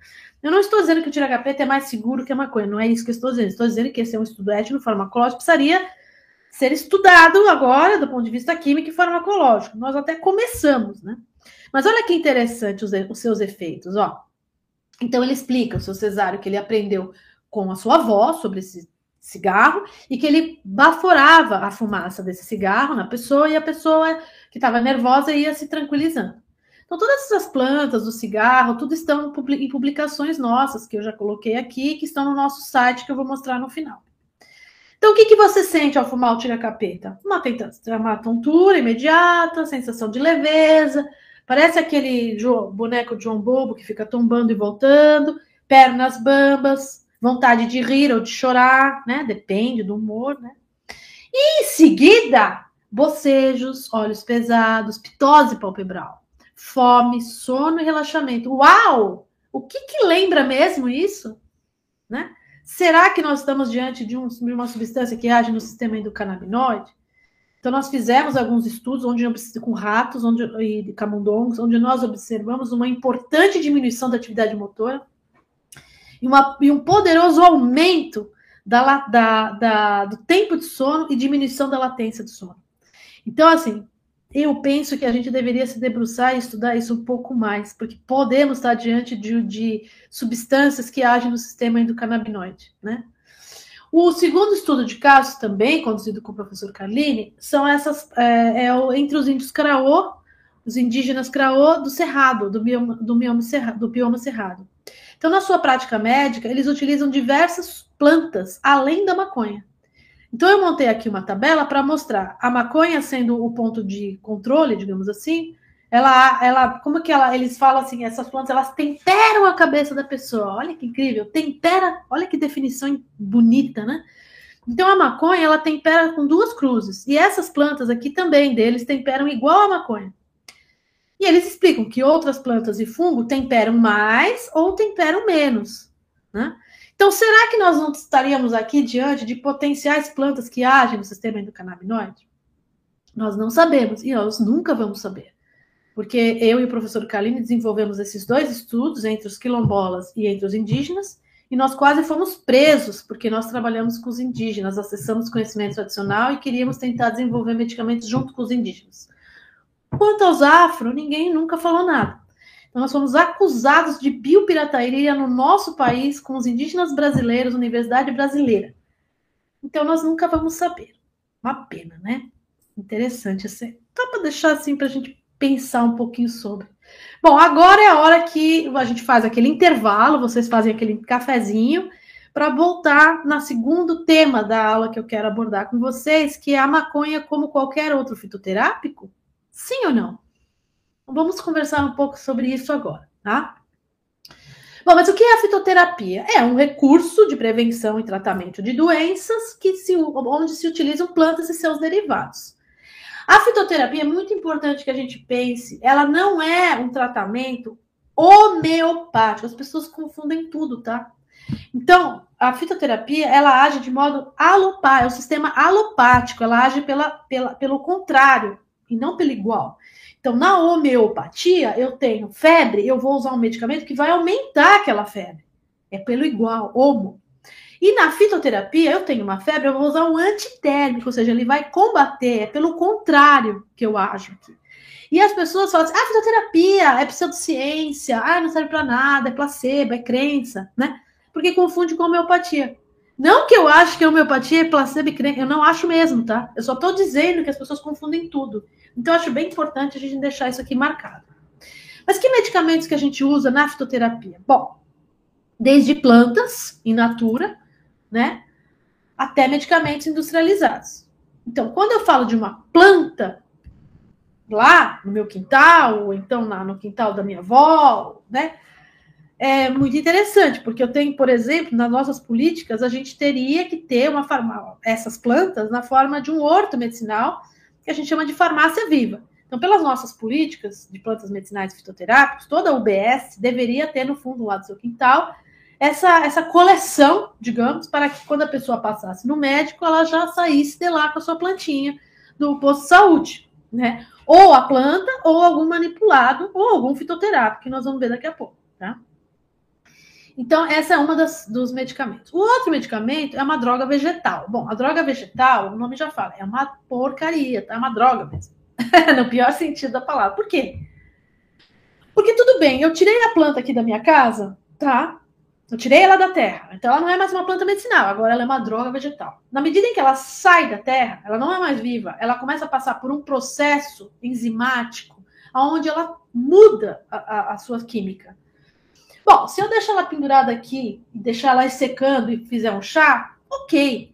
Eu não estou dizendo que o tira-capeta é mais seguro que a maconha, não é isso que eu estou dizendo. Estou dizendo que esse é um estudo étnico-farmacológico, precisaria ser estudado agora do ponto de vista químico e farmacológico. Nós até começamos, né? Mas olha que interessante os, os seus efeitos, ó. Então ele explica o seu cesário que ele aprendeu com a sua avó sobre esse cigarro e que ele baforava a fumaça desse cigarro na pessoa e a pessoa que estava nervosa ia se tranquilizando. Então, todas essas plantas do cigarro, tudo estão em publicações nossas, que eu já coloquei aqui, que estão no nosso site, que eu vou mostrar no final. Então, o que, que você sente ao fumar o tira-capeta? Uma, uma tontura imediata, sensação de leveza, parece aquele boneco de João Bobo que fica tombando e voltando, pernas bambas, vontade de rir ou de chorar, né? Depende do humor, né? E em seguida, bocejos, olhos pesados, pitose palpebral, fome, sono e relaxamento. Uau! O que, que lembra mesmo isso? Né? Será que nós estamos diante de, um, de uma substância que age no sistema endocannabinoide? Então, nós fizemos alguns estudos onde com ratos onde, e camundongos, onde nós observamos uma importante diminuição da atividade motora e, uma, e um poderoso aumento da, da, da, do tempo de sono e diminuição da latência do sono. Então, assim, eu penso que a gente deveria se debruçar e estudar isso um pouco mais, porque podemos estar diante de, de substâncias que agem no sistema endocannabinoide, né? O segundo estudo de casos, também conduzido com o professor Carline, são essas é, é, entre os índios Craô, os indígenas Craô do Cerrado, do bioma, do, bioma cerrado, do bioma Cerrado. Então, na sua prática médica, eles utilizam diversas plantas além da maconha. Então, eu montei aqui uma tabela para mostrar a maconha sendo o ponto de controle, digamos assim, ela, ela, como que ela, eles falam assim, essas plantas, elas temperam a cabeça da pessoa. Olha que incrível, tempera, olha que definição bonita, né? Então a maconha, ela tempera com duas cruzes. E essas plantas aqui também deles temperam igual a maconha. E eles explicam que outras plantas e fungo temperam mais ou temperam menos, né? Então, será que nós não estaríamos aqui diante de potenciais plantas que agem no sistema endocannabinoide? Nós não sabemos e nós nunca vamos saber porque eu e o professor Kaline desenvolvemos esses dois estudos entre os quilombolas e entre os indígenas, e nós quase fomos presos, porque nós trabalhamos com os indígenas, acessamos conhecimento tradicional e queríamos tentar desenvolver medicamentos junto com os indígenas. Quanto aos afro, ninguém nunca falou nada. Então, nós fomos acusados de biopirataria no nosso país com os indígenas brasileiros, Universidade Brasileira. Então, nós nunca vamos saber. Uma pena, né? Interessante. Assim. Só para deixar assim para a gente pensar um pouquinho sobre. Bom, agora é a hora que a gente faz aquele intervalo, vocês fazem aquele cafezinho, para voltar no segundo tema da aula que eu quero abordar com vocês, que é a maconha como qualquer outro fitoterápico? Sim ou não? Vamos conversar um pouco sobre isso agora, tá? Bom, mas o que é a fitoterapia? É um recurso de prevenção e tratamento de doenças que se, onde se utilizam plantas e seus derivados. A fitoterapia é muito importante que a gente pense, ela não é um tratamento homeopático. As pessoas confundem tudo, tá? Então, a fitoterapia, ela age de modo alopático, é o sistema alopático, ela age pela, pela, pelo contrário e não pelo igual. Então, na homeopatia, eu tenho febre, eu vou usar um medicamento que vai aumentar aquela febre. É pelo igual, homo. E na fitoterapia, eu tenho uma febre, eu vou usar um antitérmico, ou seja, ele vai combater, é pelo contrário que eu acho aqui. E as pessoas falam assim: ah, fitoterapia é pseudociência, ah, não serve para nada, é placebo, é crença, né? Porque confunde com homeopatia. Não que eu acho que a homeopatia é placebo e crença, eu não acho mesmo, tá? Eu só estou dizendo que as pessoas confundem tudo. Então, acho bem importante a gente deixar isso aqui marcado. Mas que medicamentos que a gente usa na fitoterapia? Bom, desde plantas in natura, né? Até medicamentos industrializados. Então, quando eu falo de uma planta lá no meu quintal, ou então lá no quintal da minha avó, né? É muito interessante, porque eu tenho, por exemplo, nas nossas políticas, a gente teria que ter uma farmácia, essas plantas na forma de um horto medicinal, que a gente chama de farmácia viva. Então, pelas nossas políticas de plantas medicinais e fitoterápicos, toda a UBS deveria ter no fundo lá do seu quintal essa, essa coleção, digamos, para que quando a pessoa passasse no médico, ela já saísse de lá com a sua plantinha do posto de saúde, né? Ou a planta, ou algum manipulado, ou algum fitoterápico, que nós vamos ver daqui a pouco, tá? Então, essa é uma das, dos medicamentos. O outro medicamento é uma droga vegetal. Bom, a droga vegetal, o nome já fala, é uma porcaria, tá? É uma droga mesmo. no pior sentido da palavra. Por quê? Porque tudo bem, eu tirei a planta aqui da minha casa, tá? Eu tirei ela da terra. Então ela não é mais uma planta medicinal, agora ela é uma droga vegetal. Na medida em que ela sai da terra, ela não é mais viva, ela começa a passar por um processo enzimático, onde ela muda a, a, a sua química. Bom, se eu deixar ela pendurada aqui e deixar ela secando e fizer um chá, ok.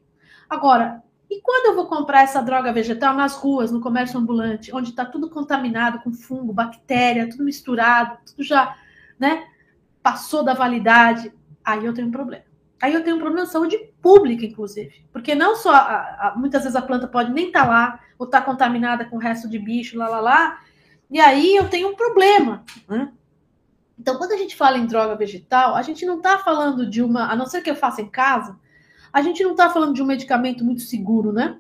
Agora, e quando eu vou comprar essa droga vegetal nas ruas, no comércio ambulante, onde está tudo contaminado com fungo, bactéria, tudo misturado, tudo já, né, passou da validade? aí eu tenho um problema. aí eu tenho um problema de saúde pública, inclusive. Porque não só, a, a, muitas vezes a planta pode nem estar tá lá, ou estar tá contaminada com o resto de bicho, lá, lá, lá, e aí eu tenho um problema, né? Então, quando a gente fala em droga vegetal, a gente não está falando de uma, a não ser que eu faça em casa, a gente não está falando de um medicamento muito seguro, né?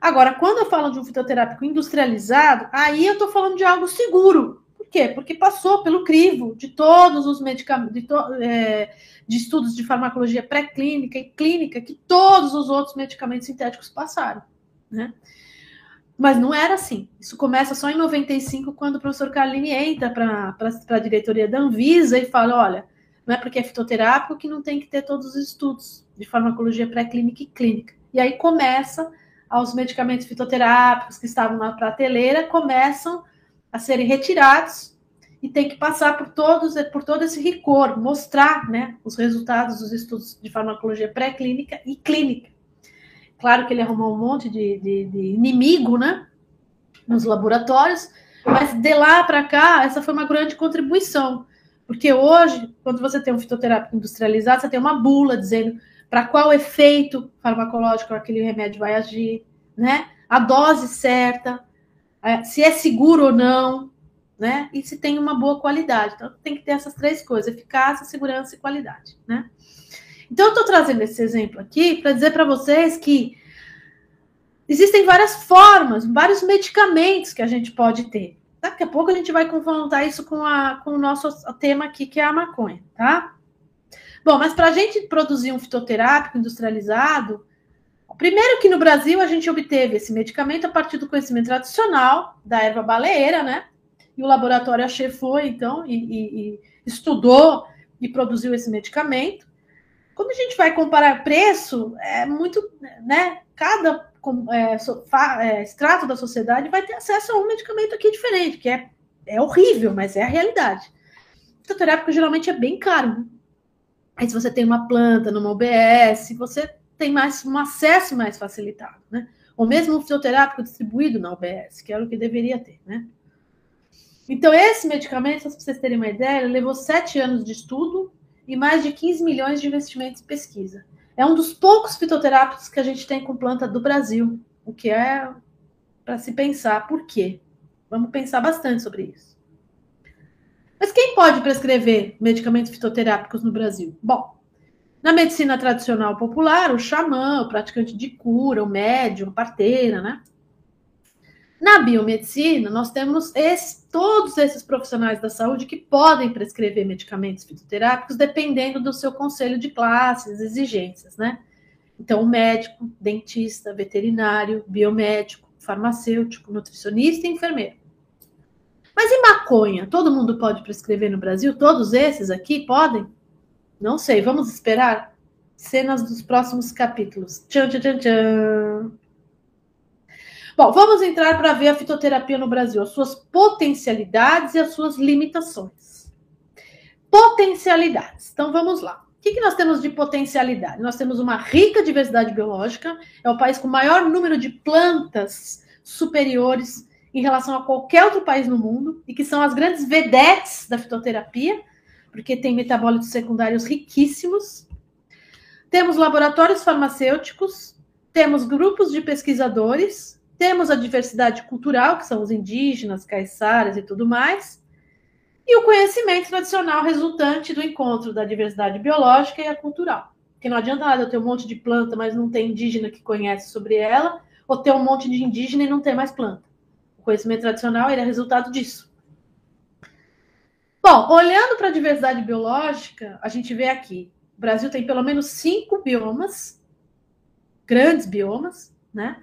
Agora, quando eu falo de um fitoterápico industrializado, aí eu estou falando de algo seguro. Por quê? Porque passou pelo crivo de todos os medicamentos, de, to, é, de estudos de farmacologia pré-clínica e clínica que todos os outros medicamentos sintéticos passaram, né? Mas não era assim. Isso começa só em 95, quando o professor Carlini entra para a diretoria da Anvisa e fala: olha, não é porque é fitoterápico que não tem que ter todos os estudos de farmacologia pré-clínica e clínica. E aí começa aos medicamentos fitoterápicos que estavam na prateleira, começam a serem retirados e tem que passar por todos por todo esse rigor, mostrar né, os resultados dos estudos de farmacologia pré-clínica e clínica. Claro que ele arrumou um monte de, de, de inimigo, né? Nos laboratórios, mas de lá para cá, essa foi uma grande contribuição. Porque hoje, quando você tem um fitoterápico industrializado, você tem uma bula dizendo para qual efeito farmacológico aquele remédio vai agir, né? A dose certa, é, se é seguro ou não, né? E se tem uma boa qualidade. Então, tem que ter essas três coisas: eficácia, segurança e qualidade, né? Então, eu estou trazendo esse exemplo aqui para dizer para vocês que existem várias formas, vários medicamentos que a gente pode ter. Daqui a pouco a gente vai confrontar isso com, a, com o nosso tema aqui, que é a maconha, tá? Bom, mas para a gente produzir um fitoterápico industrializado, primeiro que no Brasil a gente obteve esse medicamento a partir do conhecimento tradicional da erva baleeira, né? E o laboratório foi, então, e, e, e estudou e produziu esse medicamento. Quando a gente vai comparar preço, é muito, né? Cada é, so, fa, é, extrato da sociedade vai ter acesso a um medicamento aqui diferente, que é, é horrível, mas é a realidade. Fitoterápico geralmente é bem caro. Aí, se você tem uma planta numa OBS, você tem mais um acesso mais facilitado, né? Ou mesmo um fitoterápico distribuído na OBS, que era o que deveria ter, né? Então, esse medicamento, para vocês terem uma ideia, levou sete anos de estudo e mais de 15 milhões de investimentos em pesquisa. É um dos poucos fitoterápicos que a gente tem com planta do Brasil, o que é para se pensar. Por quê? Vamos pensar bastante sobre isso. Mas quem pode prescrever medicamentos fitoterápicos no Brasil? Bom, na medicina tradicional popular, o xamã, o praticante de cura, o médium, a parteira, né? Na biomedicina, nós temos esse, todos esses profissionais da saúde que podem prescrever medicamentos fitoterápicos dependendo do seu conselho de classes, exigências, né? Então, médico, dentista, veterinário, biomédico, farmacêutico, nutricionista e enfermeiro. Mas e maconha? Todo mundo pode prescrever no Brasil? Todos esses aqui podem? Não sei, vamos esperar cenas dos próximos capítulos. Tchan, tchan, tchan, tchan. Bom, vamos entrar para ver a fitoterapia no Brasil, as suas potencialidades e as suas limitações. Potencialidades. Então vamos lá. O que, que nós temos de potencialidade? Nós temos uma rica diversidade biológica, é o país com maior número de plantas superiores em relação a qualquer outro país no mundo, e que são as grandes vedetes da fitoterapia, porque tem metabólitos secundários riquíssimos. Temos laboratórios farmacêuticos, temos grupos de pesquisadores, temos a diversidade cultural, que são os indígenas, caiçaras e tudo mais, e o conhecimento tradicional resultante do encontro da diversidade biológica e a cultural. Porque não adianta nada eu ter um monte de planta, mas não tem indígena que conhece sobre ela, ou ter um monte de indígena e não ter mais planta. O conhecimento tradicional é resultado disso. Bom, olhando para a diversidade biológica, a gente vê aqui: o Brasil tem pelo menos cinco biomas, grandes biomas, né?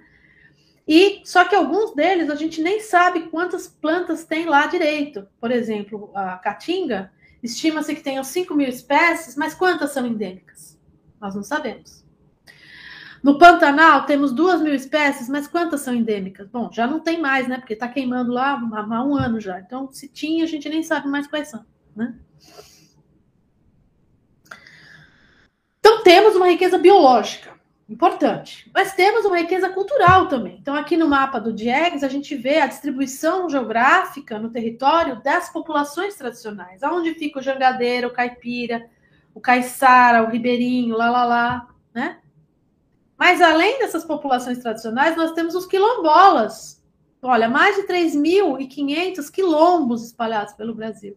E só que alguns deles a gente nem sabe quantas plantas tem lá direito. Por exemplo, a caatinga, estima-se que tenham 5 mil espécies, mas quantas são endêmicas? Nós não sabemos. No Pantanal temos duas mil espécies, mas quantas são endêmicas? Bom, já não tem mais, né? Porque está queimando lá há um ano já. Então, se tinha, a gente nem sabe mais quais são, né? Então, temos uma riqueza biológica. Importante. Mas temos uma riqueza cultural também. Então, aqui no mapa do Diegues, a gente vê a distribuição geográfica no território das populações tradicionais. Aonde fica o jangadeiro, o caipira, o caiçara, o ribeirinho, lá, lá, lá, né? Mas além dessas populações tradicionais, nós temos os quilombolas. Olha, mais de 3.500 quilombos espalhados pelo Brasil.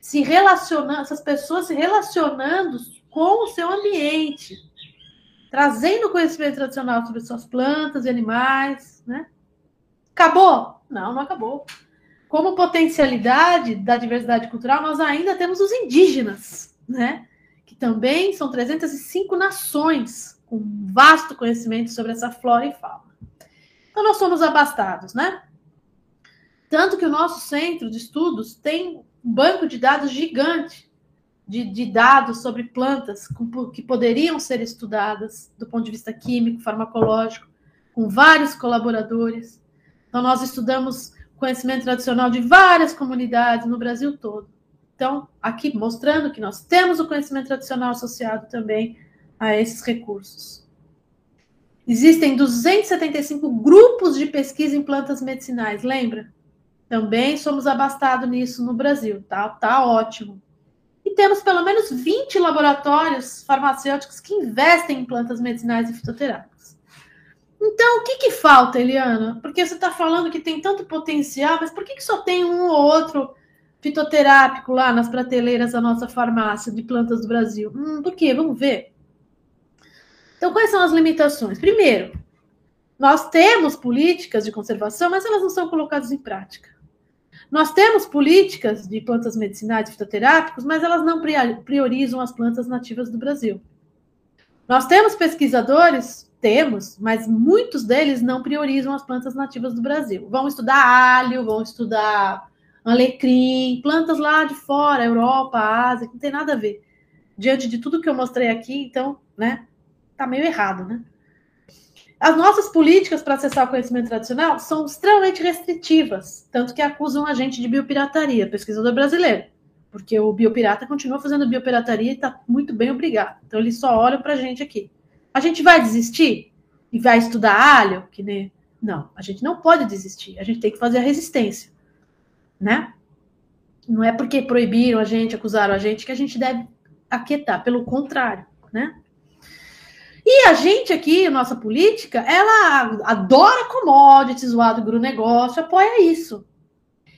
Se relacionando, essas pessoas se relacionando com o seu ambiente, trazendo conhecimento tradicional sobre suas plantas e animais, né? Acabou? Não, não acabou. Como potencialidade da diversidade cultural, nós ainda temos os indígenas, né? Que também são 305 nações com vasto conhecimento sobre essa flora e fauna. Então, nós somos abastados, né? Tanto que o nosso centro de estudos tem um banco de dados gigante de, de dados sobre plantas com, que poderiam ser estudadas do ponto de vista químico, farmacológico, com vários colaboradores. Então, nós estudamos conhecimento tradicional de várias comunidades no Brasil todo. Então, aqui mostrando que nós temos o conhecimento tradicional associado também a esses recursos. Existem 275 grupos de pesquisa em plantas medicinais, lembra? Também somos abastados nisso no Brasil, tá? Tá ótimo temos pelo menos 20 laboratórios farmacêuticos que investem em plantas medicinais e fitoterápicas. Então, o que, que falta, Eliana? Porque você está falando que tem tanto potencial, mas por que, que só tem um ou outro fitoterápico lá nas prateleiras da nossa farmácia de plantas do Brasil? Hum, por quê? Vamos ver. Então, quais são as limitações? Primeiro, nós temos políticas de conservação, mas elas não são colocadas em prática. Nós temos políticas de plantas medicinais e fitoterápicos, mas elas não priorizam as plantas nativas do Brasil. Nós temos pesquisadores, temos, mas muitos deles não priorizam as plantas nativas do Brasil. Vão estudar alho, vão estudar alecrim, plantas lá de fora, Europa, Ásia, que não tem nada a ver. Diante de tudo que eu mostrei aqui, então, né, tá meio errado, né? As nossas políticas para acessar o conhecimento tradicional são extremamente restritivas, tanto que acusam a gente de biopirataria, pesquisador brasileiro, porque o biopirata continua fazendo biopirataria e está muito bem obrigado. Então eles só olham para a gente aqui. A gente vai desistir e vai estudar alho? Que nem... Não, a gente não pode desistir, a gente tem que fazer a resistência, né? Não é porque proibiram a gente, acusaram a gente, que a gente deve aquietar, pelo contrário, né? E a gente aqui, nossa política, ela adora commodities, o agronegócio, apoia isso.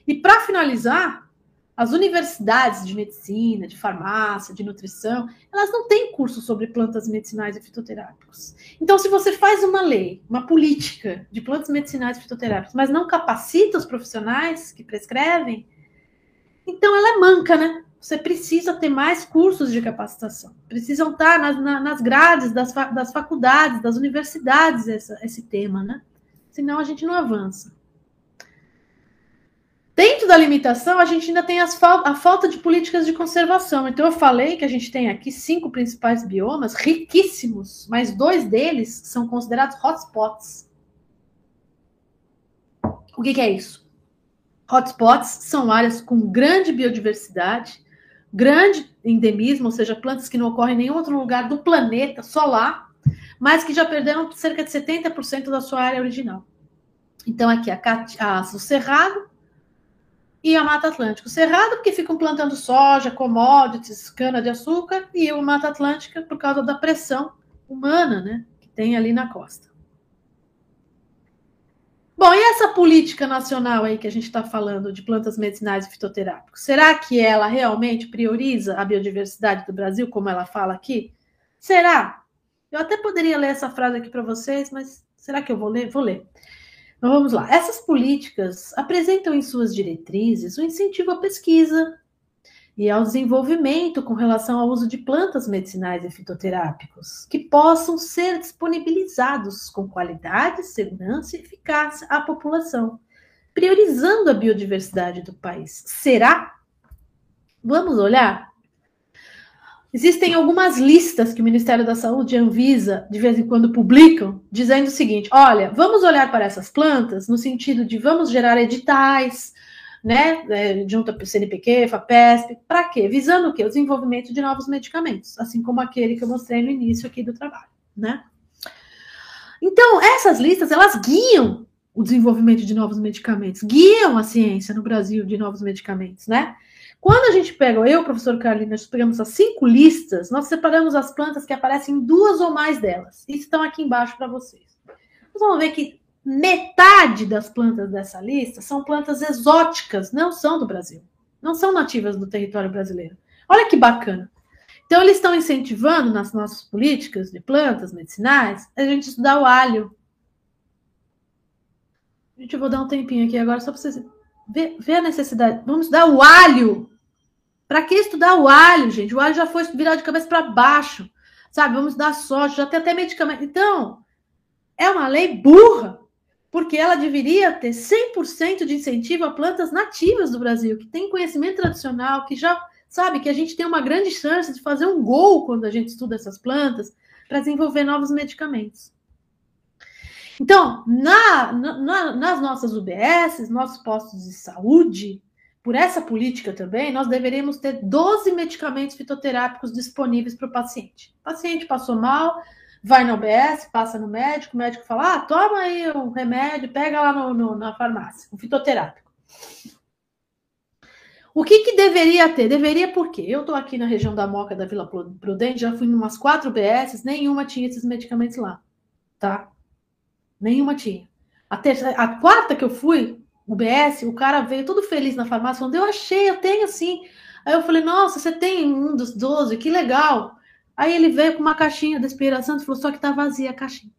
E para finalizar, as universidades de medicina, de farmácia, de nutrição, elas não têm curso sobre plantas medicinais e fitoterápicos. Então, se você faz uma lei, uma política de plantas medicinais e fitoterápicos, mas não capacita os profissionais que prescrevem, então ela é manca, né? Você precisa ter mais cursos de capacitação. Precisam estar nas, nas grades das, das faculdades, das universidades, essa, esse tema, né? Senão a gente não avança. Dentro da limitação, a gente ainda tem fal a falta de políticas de conservação. Então, eu falei que a gente tem aqui cinco principais biomas, riquíssimos, mas dois deles são considerados hotspots. O que, que é isso? Hotspots são áreas com grande biodiversidade, grande endemismo, ou seja, plantas que não ocorrem em nenhum outro lugar do planeta, só lá, mas que já perderam cerca de 70% da sua área original. Então, aqui a, a, o Cerrado e a Mata Atlântica. O Cerrado, porque ficam plantando soja, commodities, cana-de-açúcar, e o Mata Atlântica, por causa da pressão humana né, que tem ali na costa. Bom, e essa política nacional aí que a gente está falando de plantas medicinais e fitoterápicos, será que ela realmente prioriza a biodiversidade do Brasil, como ela fala aqui? Será? Eu até poderia ler essa frase aqui para vocês, mas será que eu vou ler? Vou ler. Então vamos lá. Essas políticas apresentam em suas diretrizes o incentivo à pesquisa, e ao desenvolvimento com relação ao uso de plantas medicinais e fitoterápicos, que possam ser disponibilizados com qualidade, segurança e eficácia à população, priorizando a biodiversidade do país. Será? Vamos olhar? Existem algumas listas que o Ministério da Saúde e a Anvisa de vez em quando publicam, dizendo o seguinte: olha, vamos olhar para essas plantas no sentido de vamos gerar editais, né, é, junto ao CNPq, FAPESP, para quê? Visando o quê? O desenvolvimento de novos medicamentos, assim como aquele que eu mostrei no início aqui do trabalho, né? Então, essas listas, elas guiam o desenvolvimento de novos medicamentos, guiam a ciência no Brasil de novos medicamentos, né? Quando a gente pega, eu, professor Carlinhos, nós pegamos as cinco listas, nós separamos as plantas que aparecem em duas ou mais delas. E estão aqui embaixo para vocês. Nós vamos ver que metade das plantas dessa lista são plantas exóticas, não são do Brasil. Não são nativas do território brasileiro. Olha que bacana. Então, eles estão incentivando nas nossas políticas de plantas medicinais a gente estudar o alho. Gente, eu vou dar um tempinho aqui agora só para vocês ver, ver a necessidade. Vamos estudar o alho. Para que estudar o alho, gente? O alho já foi virado de cabeça para baixo. Sabe? Vamos estudar soja, já tem até medicamento. Então, é uma lei burra porque ela deveria ter 100% de incentivo a plantas nativas do Brasil, que tem conhecimento tradicional, que já sabe que a gente tem uma grande chance de fazer um gol quando a gente estuda essas plantas para desenvolver novos medicamentos. Então, na, na, nas nossas UBS, nossos postos de saúde, por essa política também, nós deveríamos ter 12 medicamentos fitoterápicos disponíveis para o paciente. O paciente passou mal, vai no OBS, passa no médico, o médico fala: ah, toma aí um remédio, pega lá no, no, na farmácia, um fitoterápico. O que, que deveria ter? Deveria porque eu estou aqui na região da Moca da Vila Prudente, já fui em umas quatro BS, nenhuma tinha esses medicamentos lá, tá? Nenhuma tinha. A, terça, a quarta que eu fui, o BS, o cara veio todo feliz na farmácia, falando, eu achei, eu tenho sim. Aí eu falei, nossa, você tem um dos 12, que legal. Aí ele veio com uma caixinha da Inspiração e falou, só que tá vazia a caixinha.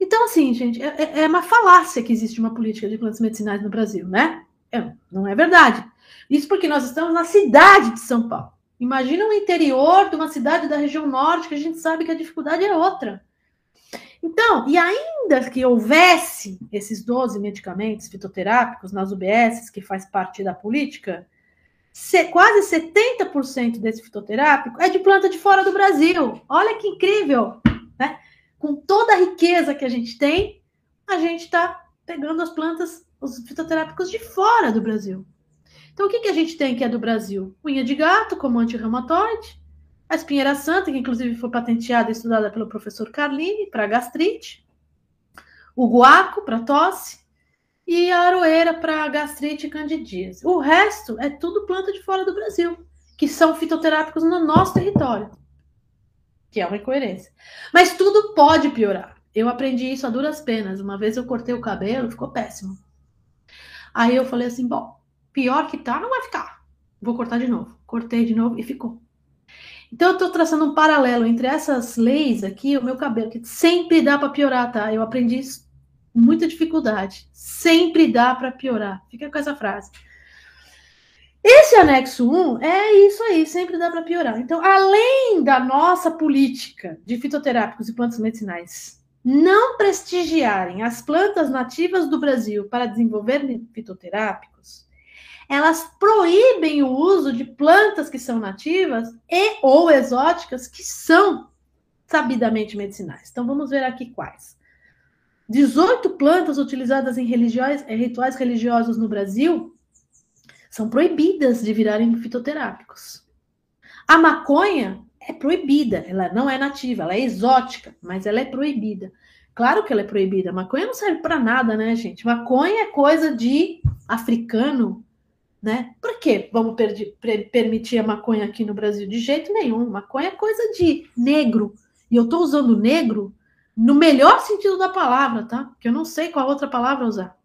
Então, assim, gente, é, é, é uma falácia que existe uma política de plantas medicinais no Brasil, né? É, não é verdade. Isso porque nós estamos na cidade de São Paulo. Imagina o interior de uma cidade da região norte, que a gente sabe que a dificuldade é outra. Então, e ainda que houvesse esses 12 medicamentos fitoterápicos nas UBSs, que faz parte da política, quase 70% desse fitoterápico é de planta de fora do Brasil. Olha que incrível! Né? Com toda a riqueza que a gente tem, a gente está pegando as plantas, os fitoterápicos de fora do Brasil. Então, o que, que a gente tem que é do Brasil? Unha de gato como antirreumatoide, a espinheira santa, que inclusive foi patenteada e estudada pelo professor Carlini para gastrite, o guaco para tosse, e a aroeira para gastrite e candidíase. O resto é tudo planta de fora do Brasil, que são fitoterápicos no nosso território, que é uma incoerência. Mas tudo pode piorar. Eu aprendi isso a duras penas. Uma vez eu cortei o cabelo, ficou péssimo. Aí eu falei assim: bom, pior que tá, não vai ficar. Vou cortar de novo. Cortei de novo e ficou. Então eu estou traçando um paralelo entre essas leis aqui, o meu cabelo, que sempre dá para piorar, tá? Eu aprendi isso muita dificuldade. Sempre dá para piorar. Fica com essa frase. Esse anexo 1 é isso aí, sempre dá para piorar. Então, além da nossa política de fitoterápicos e plantas medicinais não prestigiarem as plantas nativas do Brasil para desenvolver fitoterápicos, elas proíbem o uso de plantas que são nativas e ou exóticas que são sabidamente medicinais. Então, vamos ver aqui quais. 18 plantas utilizadas em eh, rituais religiosos no Brasil são proibidas de virarem fitoterápicos. A maconha é proibida, ela não é nativa, ela é exótica, mas ela é proibida. Claro que ela é proibida. Maconha não serve para nada, né, gente? Maconha é coisa de africano, né? Por que vamos per permitir a maconha aqui no Brasil? De jeito nenhum. Maconha é coisa de negro. E eu estou usando negro no melhor sentido da palavra, tá? Porque eu não sei qual outra palavra usar.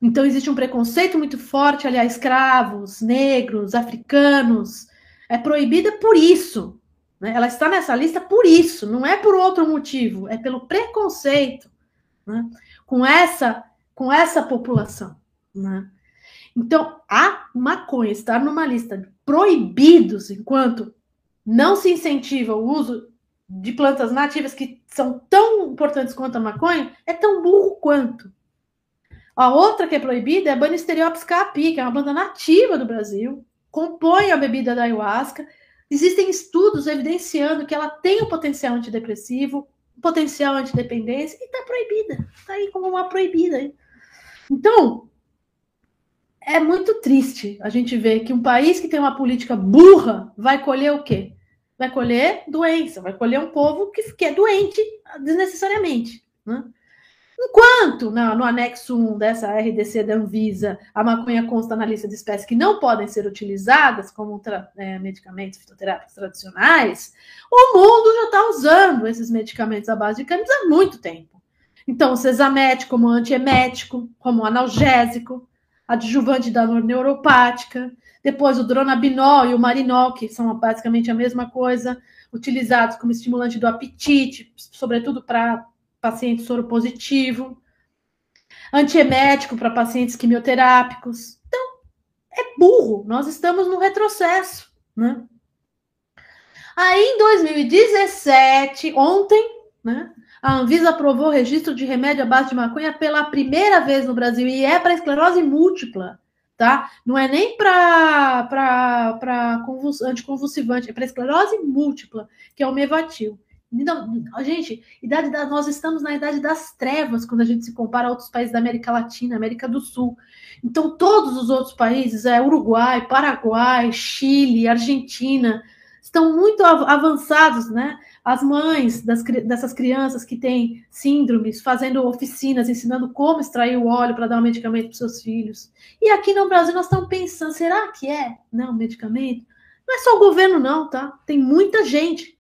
Então existe um preconceito muito forte ali a escravos, negros, africanos. É proibida por isso. Né? Ela está nessa lista por isso, não é por outro motivo, é pelo preconceito né? com essa com essa população. Né? Então, a maconha estar numa lista de proibidos enquanto não se incentiva o uso de plantas nativas que são tão importantes quanto a maconha é tão burro quanto. A outra que é proibida é a Banisteriopsis caapi, que é uma planta nativa do Brasil, compõe a bebida da ayahuasca. Existem estudos evidenciando que ela tem um potencial antidepressivo, um potencial antidependência e está proibida. Está aí como uma proibida. Então, é muito triste a gente ver que um país que tem uma política burra vai colher o quê? Vai colher doença, vai colher um povo que, que é doente desnecessariamente. Né? Enquanto no, no anexo 1 dessa RDC da Anvisa, a maconha consta na lista de espécies que não podem ser utilizadas como é, medicamentos fitoterápicos tradicionais, o mundo já está usando esses medicamentos à base de cannabis há muito tempo. Então, o cesamético como antiemético, como analgésico, adjuvante da neuropática, depois o dronabinol e o marinol, que são basicamente a mesma coisa, utilizados como estimulante do apetite, sobretudo para paciente soro positivo, antiemético para pacientes quimioterápicos. Então, é burro, nós estamos no retrocesso, né? Aí, em 2017, ontem, né, a Anvisa aprovou o registro de remédio à base de maconha pela primeira vez no Brasil e é para esclerose múltipla, tá? Não é nem para anticonvulsivante, é para esclerose múltipla, que é o Mevatil. Não, gente, idade da, nós estamos na idade das trevas quando a gente se compara a outros países da América Latina, América do Sul. Então, todos os outros países, é Uruguai, Paraguai, Chile, Argentina, estão muito avançados, né? As mães das, dessas crianças que têm síndromes, fazendo oficinas, ensinando como extrair o óleo para dar um medicamento para seus filhos. E aqui no Brasil nós estamos pensando, será que é? Não, medicamento? Não é só o governo, não, tá? Tem muita gente